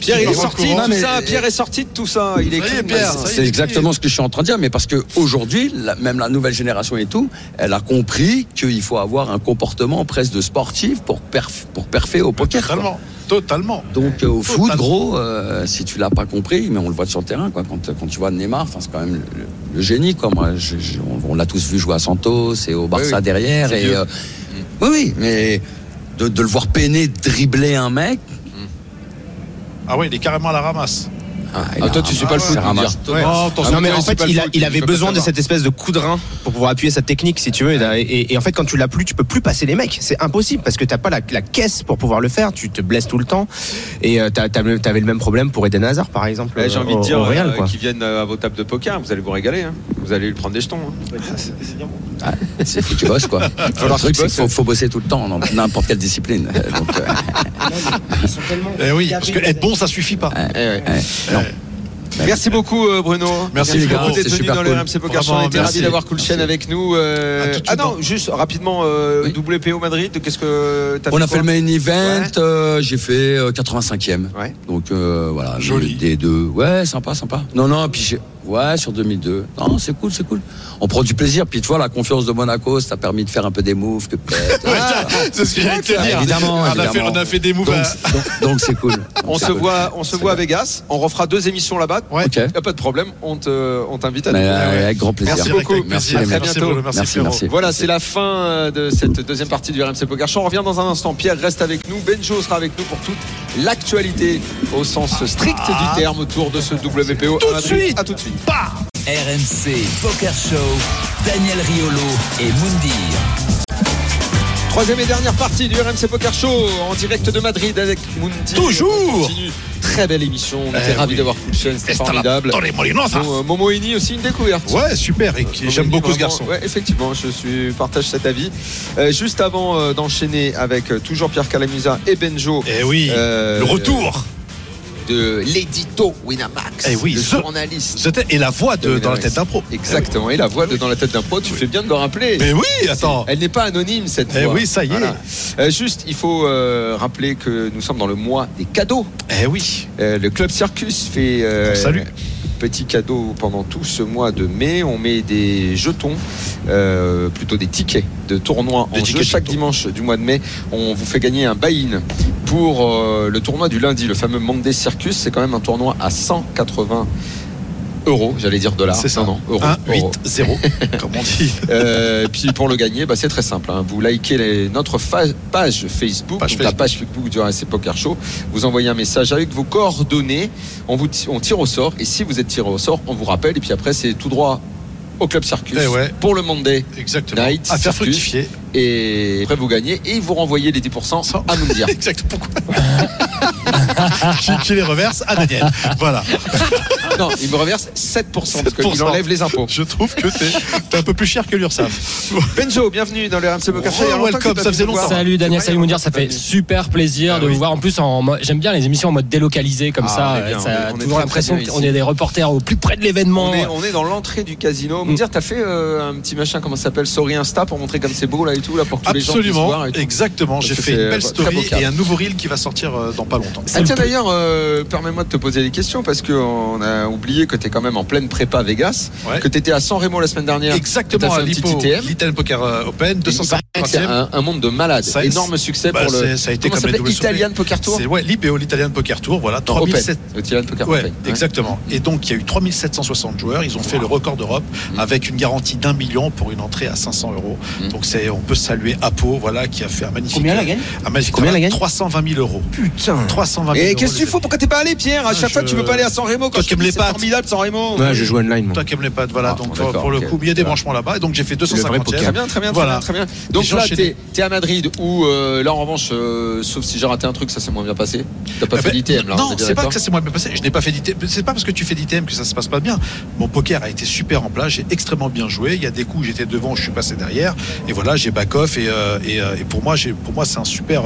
Pierre, il est sorti de mais- tout ça. Pierre est sorti de tout ça. Il est. Pierre. C'est exactement ce que je suis en train de dire, mais parce que aujourd'hui, même la nouvelle génération et tout, elle a compris qu'il faut avoir un comportement presque de sportif pour perf, pour perfer au poker. quoi. Totalement. Donc euh, au foot, gros, euh, si tu l'as pas compris, mais on le voit sur le terrain, quoi. Quand, quand tu vois Neymar, c'est quand même le, le génie, quoi. Moi, je- je- on, on l'a tous vu jouer à Santos et au Barça Oui, oui. derrière, et euh, oui, oui, mais de, de le voir peiner, dribbler un mec. Ah ouais, il est carrément à la ramasse. Ah, Ah, toi, tu suis pas le foot. Ouais. Oh, non mais en fait il, a- foot, il avait besoin de savoir. cette espèce de coup de rein pour pouvoir appuyer sa technique si tu veux et, et- et en fait quand tu l'as plus tu peux plus passer les mecs c'est impossible parce que t'as pas la, la caisse pour pouvoir le faire tu te blesses tout le temps et euh, t'avais le même problème pour Eden Hazard par exemple Ouais, J'ai envie de dire au Real euh, quoi qu'ils viennent euh, à vos tables de poker, vous allez vous régaler. hein. Vous allez lui prendre des jetons. hein. Ah, c'est faut que tu bosses, quoi. *laughs* falloir le truc, qu'il faut, faut bosser tout le temps dans n'importe quelle discipline. *laughs* Donc, euh, Eh oui, parce que être bon, ça suffit pas. Eh ouais. ouais, non. Merci beaucoup euh, Bruno. Merci, gars, beaucoup d'être c'est venu super dans le cool. RMC Poker Show. On était merci. ravis d'avoir Merci. avec nous. euh, À tout de ah non, juste rapidement, euh, Oui. WPO Madrid, qu'est-ce que t'as On fait a fait le main event, Ouais. euh, j'ai fait euh, 85e. Ouais. Donc euh, voilà, Joli. Des deux. Ouais, sympa, sympa. Non, non, puis j'ai. Ouais, sur 2002. Non, c'est cool, c'est cool. On prend du plaisir. Puis tu vois, la confiance de Monaco, ça t'a permis de faire un peu des moves que. Ah, *laughs* C'est ce que j'allais te dire. évidemment, On a fait, on a fait des moves. Donc, à- donc- donc c'est cool. *laughs* On se cool. voit, on se voit à Vegas. On refera deux émissions là-bas. Ouais. Ok. Y a pas de problème. On te, on t'invite à nous. euh, avec grand plaisir. Merci beaucoup. plaisir. À très Merci, bientôt. Merci, Merci, merci. Voilà, c'est la fin euh, de cette deuxième partie du RMC Poker Show. On revient dans un instant. Pierre reste avec nous. Benjo sera avec nous pour toute l'actualité au sens strict du terme autour de ce WPO. Tout de suite. À tout de suite. RMC Poker Show, Daniel Riolo et Moundir. Troisième et dernière partie du RMC Poker Show en direct de Madrid avec Mundi. Toujours. Très belle émission. On était Eh ravis oui. d'avoir Kulchen. C'était formidable. Bon, euh, Momo Eni aussi une découverte. Ouais, super. Et qui- j'aime beaucoup ce garçon. Ouais, effectivement, je suis partage cet avis. Euh, juste avant euh, d'enchaîner avec euh, toujours Pierre Calamusa et Benjo. Eh oui, euh, le retour. De l'édito Winamax, Eh oui, le ce- journaliste. Et la voix de, de dans la tête d'un pro. Exactement, et la voix de dans la tête d'un pro, tu fais bien de le rappeler. Mais oui, attends. Elle n'est pas anonyme cette Eh voix. oui, ça y est. Euh, juste, il faut euh, rappeler que nous sommes dans le mois des cadeaux. Eh oui. Euh, le club Circus fait Salut. Petit cadeau pendant tout ce mois de mai. On met des jetons, euh, plutôt des tickets de tournoi en jeu chaque dimanche du mois de mai. On vous fait gagner un buy-in pour euh, le tournoi du lundi, le fameux Monday Circus. C'est quand même un tournoi à 180 euros, j'allais dire dollars. C'est ça. Non, non, euros. 1, 8, euros. 0, comme on dit. Euh, puis pour le gagner, bah, c'est très simple. hein. Vous likez les- notre page Facebook, Page donc la page Facebook du RSC Poker Show. Vous envoyez un message avec vos coordonnées. On vous on tire au sort. Et si vous êtes tiré au sort, on vous rappelle. Et puis après, c'est tout droit au club Circus Eh ouais. pour le Monday. Exactement. Night, à faire circus. fructifier. Et après, vous gagnez et vous renvoyez les 10% Ça. à nous *laughs* dire. Exact. Pourquoi *laughs* qui, qui les reverse à Daniel. Voilà. *laughs* non, il me reverse 7% parce 7%. qu'il enlève les impôts. Je trouve que t'es t'es un peu plus cher que l'URSSAF. Benjo, bienvenue dans le RMC a longtemps welcome, ça faisait longtemps. Salut Daniel, salut vrai, Moundir, ça fait super plaisir Ah de oui. vous voir. En plus, en j'aime bien les émissions en mode délocalisé comme Ah, ça. on est bien, ça on est- a on toujours très, l'impression qu'on est des reporters au plus près de l'événement. On est, on est dans l'entrée du casino. Me dire, t'as fait euh, un petit machin, comment ça s'appelle Sorry Insta pour montrer comme c'est beau là et tout, là pour que tous les gens Absolument. voir et tout. Exactement. J'ai fait une belle euh, story et un nouveau reel qui va sortir euh, dans pas longtemps. Ah, tiens d'ailleurs, euh, permets-moi de te poser des questions parce qu'on a oublié que tu es quand même en pleine prépa Vegas, Ouais. que tu étais à San Remo la semaine dernière. Exactement. À l'Italian Poker euh, Open, Il paraît que C'est 250e. un, un monde de malades. Ça- Énorme succès Bah, pour le. ça a été comment comme les. Italian Poker Tour C'est ouais, l'IBO, l'Italian Poker Tour, voilà, Non, Open. 3700. Le Italian Poker Ouais, Open. exactement. Et donc, il y a eu 3760 joueurs. Ils ont fait le record d'Europe Mm. avec une garantie d'un million pour une entrée à 500 euros. Mm. Donc, c'est, on peut saluer Apo, voilà, qui a fait un magnifique. Combien la gagne Un magnifique Combien la gagne 320 000 euros. Putain. 320 000 Et euros, qu'est-ce que tu fais Pourquoi t'es pas allé, Pierre À chaque je- fois, tu veux pas aller à San Remo quand qui aimes les pattes. formidable San Remo. Ouais, je joue online, moi. Toi qui aimes les pattes, voilà. Ah, donc, pour le coup, il y a des branchements là-bas. Et donc, j'ai fait vrai 250 poker. Très bien, très bien, très bien. Donc là, t'es es à Madrid où euh, là en revanche, euh, sauf si j'ai raté un truc, ça s'est moins bien passé. T'as pas Ah fait ben, d'ITM là. on Non, c'est pas que ça s'est moins bien passé. Je n'ai pas fait d'ITM. C'est pas parce que tu fais d'ITM que ça se passe pas bien. Mon poker a été super en place. J'ai extrêmement bien joué. Il y a des coups où j'étais devant, je suis passé derrière. Et voilà, j'ai back off. Et, euh, et, et pour moi, pour moi, c'est un super,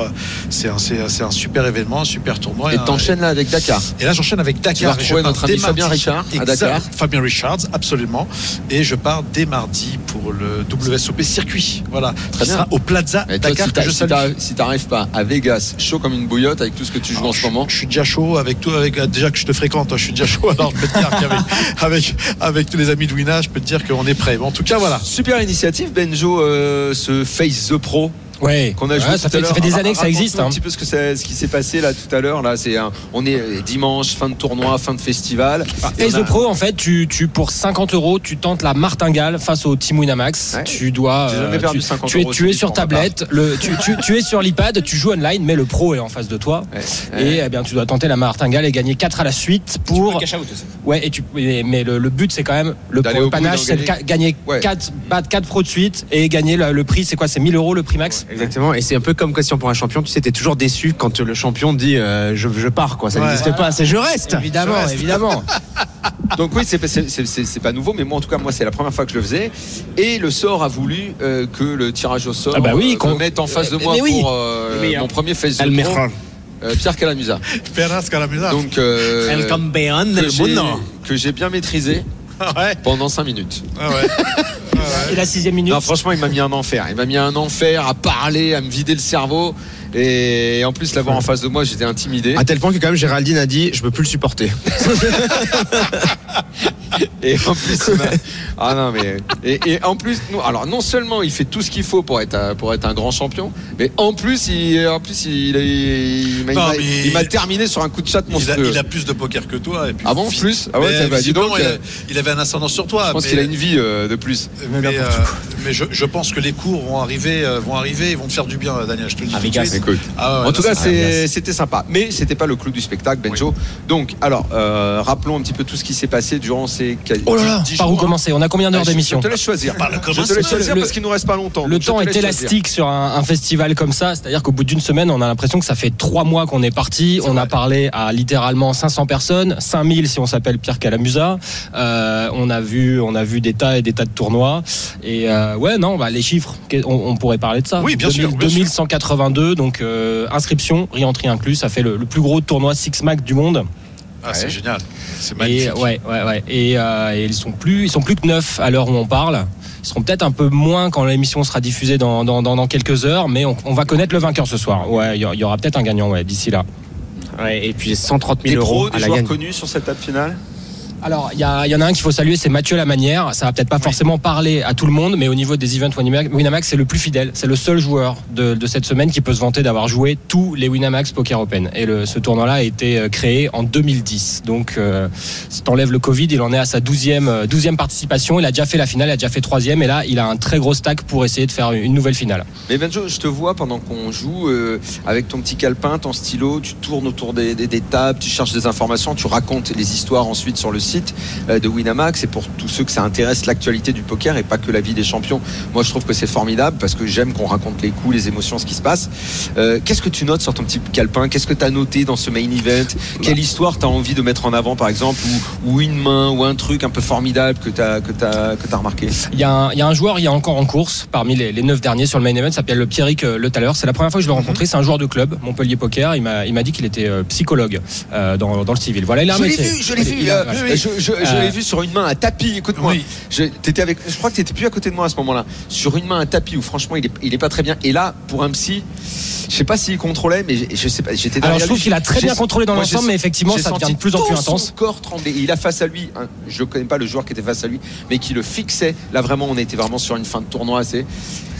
c'est un, super événement, un super tournoi. Et t'enchaînes là avec Dakar. Et là, j'enchaîne avec Dakar. Tu vas notre ami Fabien. Richard à. Dakar. Fabien Richards, absolument. Et je pars dès mardi pour le WSOP circuit. Voilà. Très bien. sera au Plaza toi, Dakar si que je si salue. si t'arrives pas à Vegas, chaud comme une bouillotte avec tout ce que tu joues Alors, en ce je- moment. Je suis déjà chaud avec tout, avec déjà que je te fréquente, toi, je suis déjà chaud. Alors je peux te dire qu'avec *laughs* avec, avec tous les amis de Wina, je peux te dire qu'on est prêt. Bon, en tout cas, voilà. Super initiative, Benjo, euh, ce Face the Pro Ouais, qu'on a Ouais, joué ça, fait, ça l'heure. fait des années que ça existe. Un hein. petit peu ce que ce qui s'est passé là tout à l'heure. Là, c'est on est dimanche, fin de tournoi, fin de festival. Et Face on a- the Pro, en fait, tu, tu, pour 50 euros, tu tentes la martingale face au Team Winamax. Ouais. Tu dois. J'ai jamais euh, perdu tu, 50 tu es, euros tu es aussi sur tablette, le, tu, tu, tu es sur l'iPad, tu joues online, mais le pro est en face de toi. Ouais. Et eh bien, tu dois tenter la martingale et gagner 4 à la suite pour. Ouais, et tu, mais mais le, le but, c'est quand même le, panache, c'est de gagner. ca- gagner Ouais. 4, battre 4 pros de suite et gagner le, le prix, c'est quoi? C'est 1000 euros le prix max? Exactement, et c'est un peu comme question pour un champion. Tu sais, t'es toujours déçu quand le champion dit euh, je, je pars, quoi. Ça Ouais. n'existe pas, c'est je reste. Évidemment, Je reste. évidemment. *laughs* Donc oui, c'est c'est- c'est- c'est- c'est pas nouveau, mais moi en tout cas, moi c'est la première fois que je le faisais. Et le sort a voulu euh, que le tirage au sort Ah bah oui, euh, qu'on- me mette en face de Mais moi oui. pour euh, Mais, mon euh, premier face the Al Pro. Merah. Euh, Pierre Calamusa. Perras Calamusa. Donc, euh, El campeón que del j'ai- mundo. que j'ai bien maîtrisé *laughs* ouais. pendant 5 minutes. *laughs* Ah ouais. Et la sixième minute. Non, franchement, il m'a mis un enfer. Il m'a mis un enfer à parler, à me vider le cerveau. Et en plus, l'avoir en face de moi, j'étais intimidé. À tel point que quand même Géraldine a dit je peux plus le supporter. *laughs* Et en plus, ah non mais et, et en plus, non, alors non seulement il fait tout ce qu'il faut pour être un- pour être un grand champion, mais en plus il en plus il, il, m'a- il Non, m'a- mais- il m'a terminé sur un coup de chat Il a, monstrueux. il a plus de poker que toi. Et puis, Ah bon, plus Ah ouais, Mais, dis donc, a- euh, il avait un ascendant sur toi. Je pense qu'il a une vie euh, de plus. Mais, euh, mais je, je pense que les cours vont arriver, vont arriver, ils vont te faire du bien, Daniel. Je te le dis. Tout Ah ouais, en tout cas, c'était sympa. Mais c'était pas le clou du spectacle, Benjo. Donc, alors, euh, rappelons un petit peu tout ce qui s'est passé durant ces Oh là là, 10 par où commencer? On a combien d'heures Ah, d'émission Je te laisse choisir. Par le Je te laisse choisir Le- parce qu'il nous reste pas longtemps. Le temps te est choisir. élastique sur un, un festival comme ça, c'est-à-dire qu'au bout d'une semaine, on a l'impression que ça fait trois mois qu'on est parti. On a parlé à littéralement 500 personnes, 5000 si on s'appelle Pierre Calamusa. Euh, on a vu, on a vu des tas et des tas de tournois. Et euh, ouais, non, bah, les chiffres, on, on pourrait parler de ça. Oui, bien sûr, 2000 bien sûr. 2182, donc euh, inscription, re-entry inclus, ça fait le, le plus gros tournoi Six Mac du monde. Ah, c'est génial. C'est Et magnifique. ouais, ouais, ouais. Et, euh, et ils sont plus, ils sont plus que neuf à l'heure où on parle. Ils seront peut-être un peu moins quand l'émission sera diffusée dans, dans, dans, dans quelques heures, mais on, on va connaître le vainqueur ce soir. Ouais, il y, aura- il y aura peut-être un gagnant, ouais, d'ici là. Ouais, et puis 130 Des 000 euros pros, à des la joueurs gagne. connus sur cette table finale? Alors, il y, en a un qu'il faut saluer, c'est Mathieu Lamanière. Ça va peut-être pas forcément parler à tout le monde, mais au niveau des events Winamax, c'est le plus fidèle. C'est le seul joueur de, de cette semaine qui peut se vanter d'avoir joué tous les Winamax Poker Open. Et le, ce tournoi-là a été euh, créé en 2010. Donc, euh, si t'enlèves le Covid, il en est à sa 12e, euh, 12e participation. Il a déjà fait la finale, il a déjà fait troisième, et là, il a un très gros stack pour essayer de faire une nouvelle finale. Mais Benjo, je te vois pendant qu'on joue euh, avec ton petit calepin, ton stylo, tu tournes autour des, des- des tables, tu cherches des informations, tu racontes les histoires ensuite sur le site euh, de Winamax. Et pour tous ceux que ça intéresse l'actualité du poker et pas que la vie des champions, moi je trouve que c'est formidable parce que j'aime qu'on raconte les coups, les émotions, ce qui se passe. Euh, Qu'est-ce que tu notes sur ton petit calepin? Qu'est-ce que tu as noté dans ce main event? Quelle histoire tu as envie de mettre en avant par exemple ou, ou une main ou un truc un peu formidable que tu as, que que t'as remarqué? Il y, a un, il y a un joueur, il y a encore en course, parmi les, neuf derniers sur le main event, s'appelle le Pierrick euh, Le Thaler. C'est la première fois que je l'ai rencontré. C'est un joueur de club, Montpellier Poker. Il m'a, dit qu'il était euh, psychologue euh, dans, dans le civil. Voilà, il a un Je l'ai vu, je l'ai vu. Il a- euh, voilà. Je, je- je Euh, l'ai vu sur une main à tapis. Écoute-moi. Oui. Je, avec, je crois que tu n'étais plus à côté de moi à ce moment-là. Sur une main à tapis où franchement il est, il est pas très bien. Et là, pour un psy, je sais pas s'il contrôlait, mais je, sais pas. J'étais Alors je trouve qu'il a très bien contrôlé dans l'ensemble, mais effectivement ça devient de plus en plus intense. Son corps tremblait. Il a face à lui, un- je connais pas le joueur qui était face à lui, mais qui le fixait. Là vraiment, on était vraiment sur une fin de tournoi assez.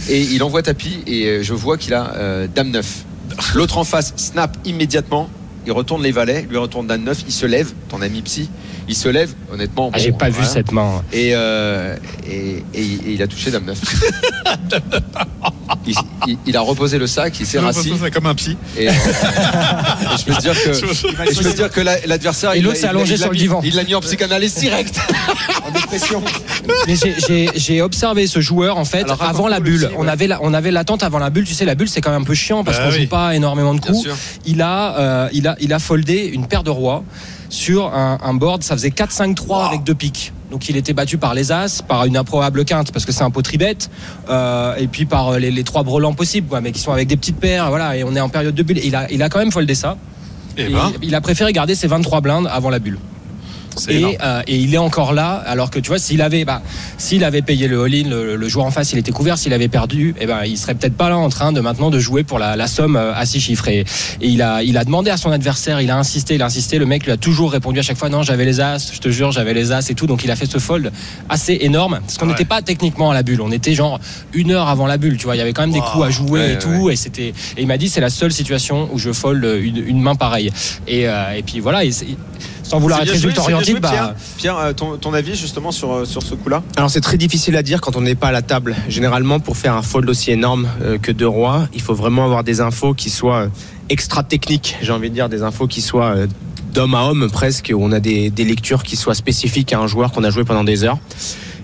Et il envoie tapis et euh, je vois qu'il a euh, Dame 9. *laughs* L'autre en face snap immédiatement. Il retourne les valets, lui retourne Dame 9, il se lève, ton ami psy, il se lève, honnêtement. Ah, bon, j'ai pas vu cette main. Et, euh, et, et- et il a touché Dame 9. il, il- il a reposé le sac, il s'est rassis. C'est comme un psy. Et, euh, et je peux te dire que, *laughs* je peux te dire que la- l'adversaire. Et l'autre l'a- s'est allongé il l'a sur le mis- divan. Il l'a mis en psychanalyse direct. en dépression. Mais j'ai- observé ce joueur en fait Alors, avant la bulle. psy, On ouais. avait la- on avait l'attente avant la bulle. Tu sais la bulle c'est quand même un peu chiant parce Bah qu'on oui. joue pas énormément de coups. Il a euh, il a il a foldé une paire de rois sur un, un board. Ça faisait 4-5-3 avec deux piques. Donc il était battu par les as, par une improbable quinte parce que c'est un pot tribette, euh, et puis par euh, les, les trois brelans possibles, quoi, mais qui sont avec des petites paires, voilà. Et on est en période de bulle. Et il a il a quand même foldé ça. Eh Et ben, il a préféré garder ses 23 blindes avant la bulle. Et, euh, et il est encore là, alors que tu vois, s'il avait, bah, s'il avait payé le all-in, le, le joueur en face, il était couvert, s'il avait perdu, eh ben, il serait peut-être pas là en train de maintenant de jouer pour la, la somme euh, à six chiffres. Et, et il a, il a demandé à son adversaire, il a insisté, il a insisté, le mec lui a toujours répondu à chaque fois, non, j'avais les as, je te jure, j'avais les as et tout. Donc il a fait ce fold assez énorme, parce qu'on Ouais. n'était pas techniquement à la bulle, on était genre une heure avant la bulle, tu vois, il y avait quand même des coups à jouer Ouais, et tout, et c'était, et il m'a dit, c'est la seule situation où je fold une, une main pareille. Et, euh, et puis voilà, et sans vouloir être résultat orienté, bah, Pierre, Pierre, euh, ton, ton avis justement sur, euh, sur ce coup-là Alors c'est très difficile à dire quand on n'est pas à la table. Généralement, pour faire un fold aussi énorme euh, que deux rois, il faut vraiment avoir des infos qui soient extra techniques. J'ai envie de dire des infos qui soient d'homme à homme presque, où on a des, des lectures qui soient spécifiques à un joueur qu'on a joué pendant des heures.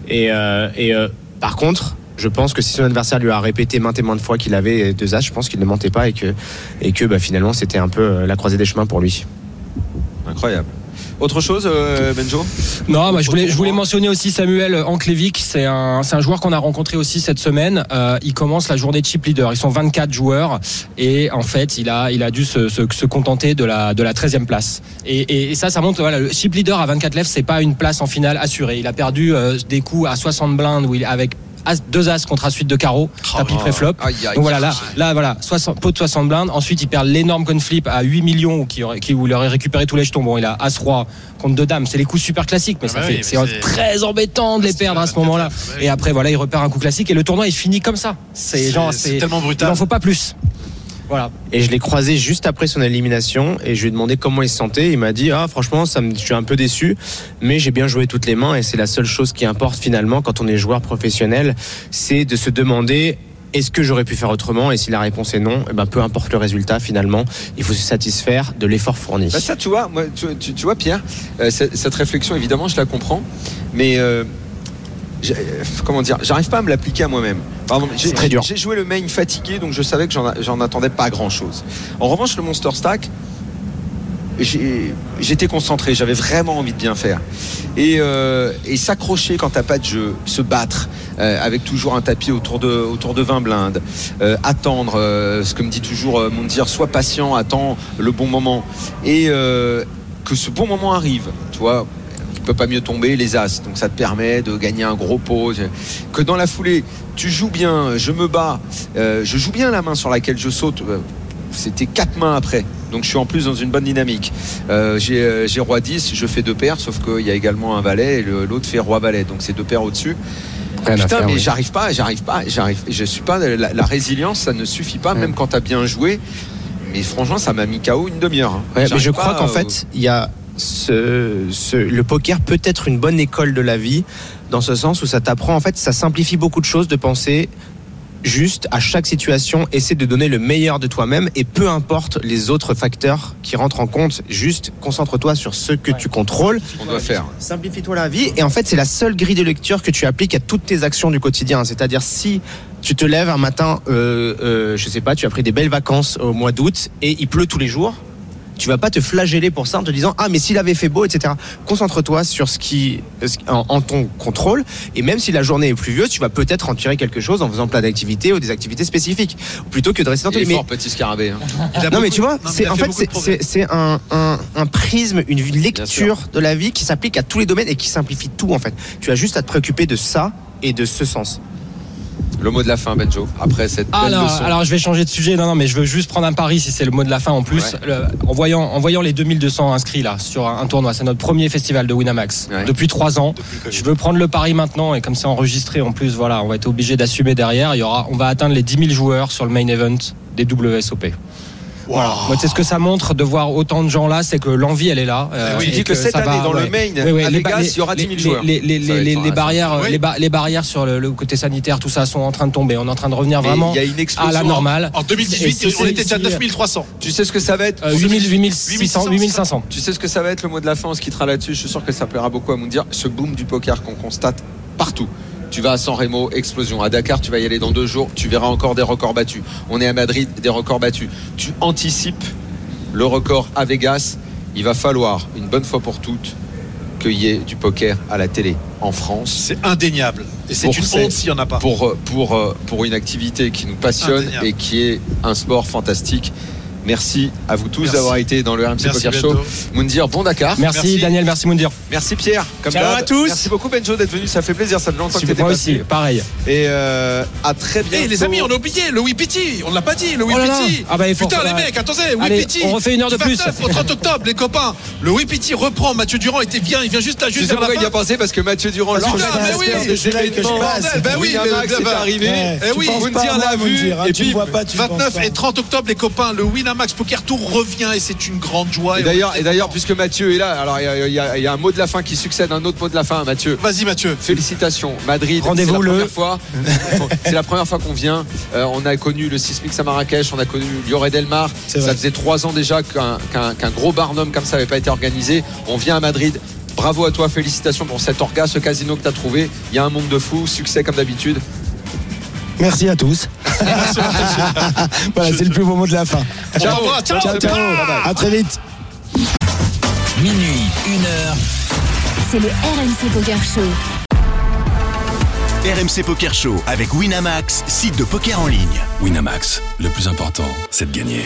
Et, euh, et, euh, par contre, je pense que si son adversaire lui a répété maintes et maintes fois qu'il avait deux as, je pense qu'il ne mentait pas et que, et que bah, finalement c'était un peu la croisée des chemins pour lui. Incroyable. Autre chose, euh, Benjo Non, bah, je voulais, mentionner aussi Samuel Anklevic. C'est un, joueur qu'on a rencontré aussi cette semaine. Euh, il commence la journée chip leader. Ils sont 24 joueurs et en fait, il a, dû se, contenter de la, de la 13e place. Et, ça, ça montre, voilà, le chip leader à 24 lèvres, c'est pas une place en finale assurée. Il a perdu euh, des coups à 60 blindes avec deux as contre as suite de carreau, tapis pré-flop. Aïe, aïe. Donc voilà, là, là voilà, 60, pot de 60 blindes. Ensuite, il perd l'énorme conflip à 8 millions qui qui, où il aurait récupéré tous les jetons. Bon, il a As-Roi contre deux dames. C'est les coups super classiques, mais Ah ça bah fait, oui, c'est très embêtant de les perdre à ce 24, moment-là. Et après, voilà, il repère un coup classique et le tournoi est fini comme ça. C'est genre, c'est tellement il brutal. n'en faut pas plus. Voilà. Et je l'ai croisé juste après son élimination et je lui ai demandé comment il se sentait. Il m'a dit ah franchement ça me, je suis un peu déçu, mais j'ai bien joué toutes les mains et c'est la seule chose qui importe finalement quand on est joueur professionnel, c'est de se demander est-ce que j'aurais pu faire autrement? Et si la réponse est non, eh ben peu importe le résultat finalement, il faut se satisfaire de l'effort fourni. Bah ça, tu vois, moi, tu, vois, Pierre, euh, cette, réflexion, évidemment, je la comprends, mais euh, comment dire, j'arrive pas à me l'appliquer à moi-même. J'ai- C'est très dur. J'ai joué le main fatigué, donc je savais que j'en attendais pas grand-chose. En revanche, le Monster Stack, j'étais concentré, j'avais vraiment envie de bien faire. Et, euh, et s'accrocher quand t'as pas de jeu, se battre euh, avec toujours un tapis autour de, autour de 20 blindes, euh, attendre, euh, ce que me dit toujours euh, mon dire, sois patient, attends le bon moment. Et euh, que ce bon moment arrive, tu vois. Peut pas mieux tomber les as, donc ça te permet de gagner un gros pot. Que dans la foulée, tu joues bien, je me bats, euh, je joue bien la main sur laquelle je saute. euh, c'était quatre mains après. Donc je suis en plus dans une bonne dynamique. Euh, j'ai roi 10, je fais deux paires, sauf qu'il y a également un valet et l'autre fait roi valet. Donc c'est deux paires au-dessus. À Putain, mais oui. j'arrive pas, j'arrive pas, j'arrive. Je suis pas. La, la résilience, ça ne suffit pas, Ouais. même quand t'as bien joué. Mais franchement, ça m'a mis KO une demi-heure. hein. Ouais, mais je crois qu'en fait, il y a ce, ce- le poker peut être une bonne école de la vie, dans ce sens où ça t'apprend, en fait, ça simplifie beaucoup de choses de penser juste à chaque situation, essaie de donner le meilleur de toi-même et peu importe les autres facteurs qui rentrent en compte, juste concentre-toi sur ce que tu contrôles, on doit faire. simplifie-toi la vie et en fait c'est la seule grille de lecture que tu appliques à toutes tes actions du quotidien. C'est-à-dire si tu te lèves un matin, euh, euh, je sais pas, tu as pris des belles vacances au mois d'août et il pleut tous les jours. Tu vas pas te flageller pour ça en te disant ah mais s'il avait fait beau etc. Concentre-toi sur ce qui en, en ton contrôle et même si la journée est pluvieuse tu vas peut-être en tirer quelque chose en faisant plein d'activités ou des activités spécifiques plutôt que de rester dans ton fort, petit scarabée. hein. Non beaucoup- mais tu vois, c'est en fait c'est un, un, un prisme, une lecture de la vie qui s'applique à tous les domaines et qui simplifie tout en fait. Tu as juste à te préoccuper de ça et de ce sens. Le mot de la fin, Benjo. Après cette Ah, belle alors, leçon. alors je vais changer de sujet. Non, non, mais je veux juste prendre un pari si c'est le mot de la fin en plus. Ouais. Le- en, voyant, en voyant les 2200 inscrits là sur un, un tournoi, c'est notre premier festival de Winamax Ouais. depuis trois ans. Depuis. Je veux prendre le pari maintenant et comme c'est enregistré en plus, voilà, on va être obligé d'assumer derrière. Il y aura, on va atteindre les 10 000 joueurs sur le main event des WSOP. Voilà. Moi, c'est ce que ça montre de voir autant de gens là, c'est que l'envie elle est là. euh, Tu et dis que cette ça année, va- dans le ouais. main, Oui, oui, à les Vegas, il y aura 10 000 les- joueurs. Les, barrières, Oui. les, ba- les barrières sur le, le côté sanitaire, tout ça sont en train de tomber. On est en train de revenir Mais vraiment à la normale. En Et 2018, si on était déjà à ici, 9300. Tu sais ce que ça va être Euh, 8000, 8600, 8500. Tu sais ce que ça va être le mot de la fin, on se quittera là-dessus. Je suis sûr que ça plaira beaucoup à Moundir. Ce boom du poker qu'on constate partout. Tu vas à San Remo, explosion. À Dakar, tu vas y aller dans deux jours, tu verras encore des records battus. On est à Madrid, des records battus. Tu anticipes le record à Vegas. Il va falloir, une bonne fois pour toutes, qu'il y ait du poker à la télé en France. C'est indéniable. Et c'est une honte s'il n'y en a pas. Pour, euh, pour, euh, pour une activité qui nous passionne Indéniable. et qui est un sport fantastique. Merci à vous tous d'avoir été dans le RMC Merci Poker Show. Moundir, bon Dakar. Merci, Merci. Daniel, merci Moundir. Merci Pierre. Comme Ciao à tous. Merci beaucoup Benjo d'être venu, ça fait plaisir, ça fait longtemps que t'étais moi passé. aussi, pareil. Et euh, à très bientôt. Eh les amis, on a oublié le Wipiti. On l'a pas dit, le Oh. Wipiti. Ah bah, il faut- Putain, les mecs, attendez, Allez, Wipiti. on refait une heure de plus. 29 au 30 octobre, les copains. Le Wipiti reprend. Mathieu Durand était bien. Il vient juste là, Tu juste sais vers la pourquoi il y a pensé? Parce que Mathieu Durand, Putain, l'organisateur mais oui, de c'est là que je événement, passe. Ben oui, Winamax mais- est arrivé. Eh oui, Moundir l'a vu. Hein, Et tu puis, vois pas, tu penses 29 pas. et 30 octobre, les copains, le Winamax Poker Tour revient et c'est une grande joie. Et d'ailleurs, et puisque Mathieu est là, alors il y a- y, y un mot de la fin qui succède à un autre mot de la fin, Mathieu. Vas-y, Mathieu. Félicitations, Madrid. Rendez-vous c'est la le- première fois. *laughs* c'est la première fois qu'on vient. Euh, on a connu le Sismix à Marrakech, on a connu Lloret Delmar. Ça faisait trois ans déjà qu'un qu'un- qu'un gros Barnum comme ça n'avait pas été organisé. On vient à Madrid. Bravo à toi, félicitations pour cet orga, ce casino que tu as trouvé. Il y a un monde de fous, succès comme d'habitude. Merci à tous. *laughs* voilà, c'est le plus beau mot de la fin. Ciao, au revoir, ciao, Ciao, ciao. À très vite. Minuit, une heure. C'est le RMC Poker Show. RMC Poker Show avec Winamax, site de poker en ligne. Winamax, le plus important, c'est de gagner.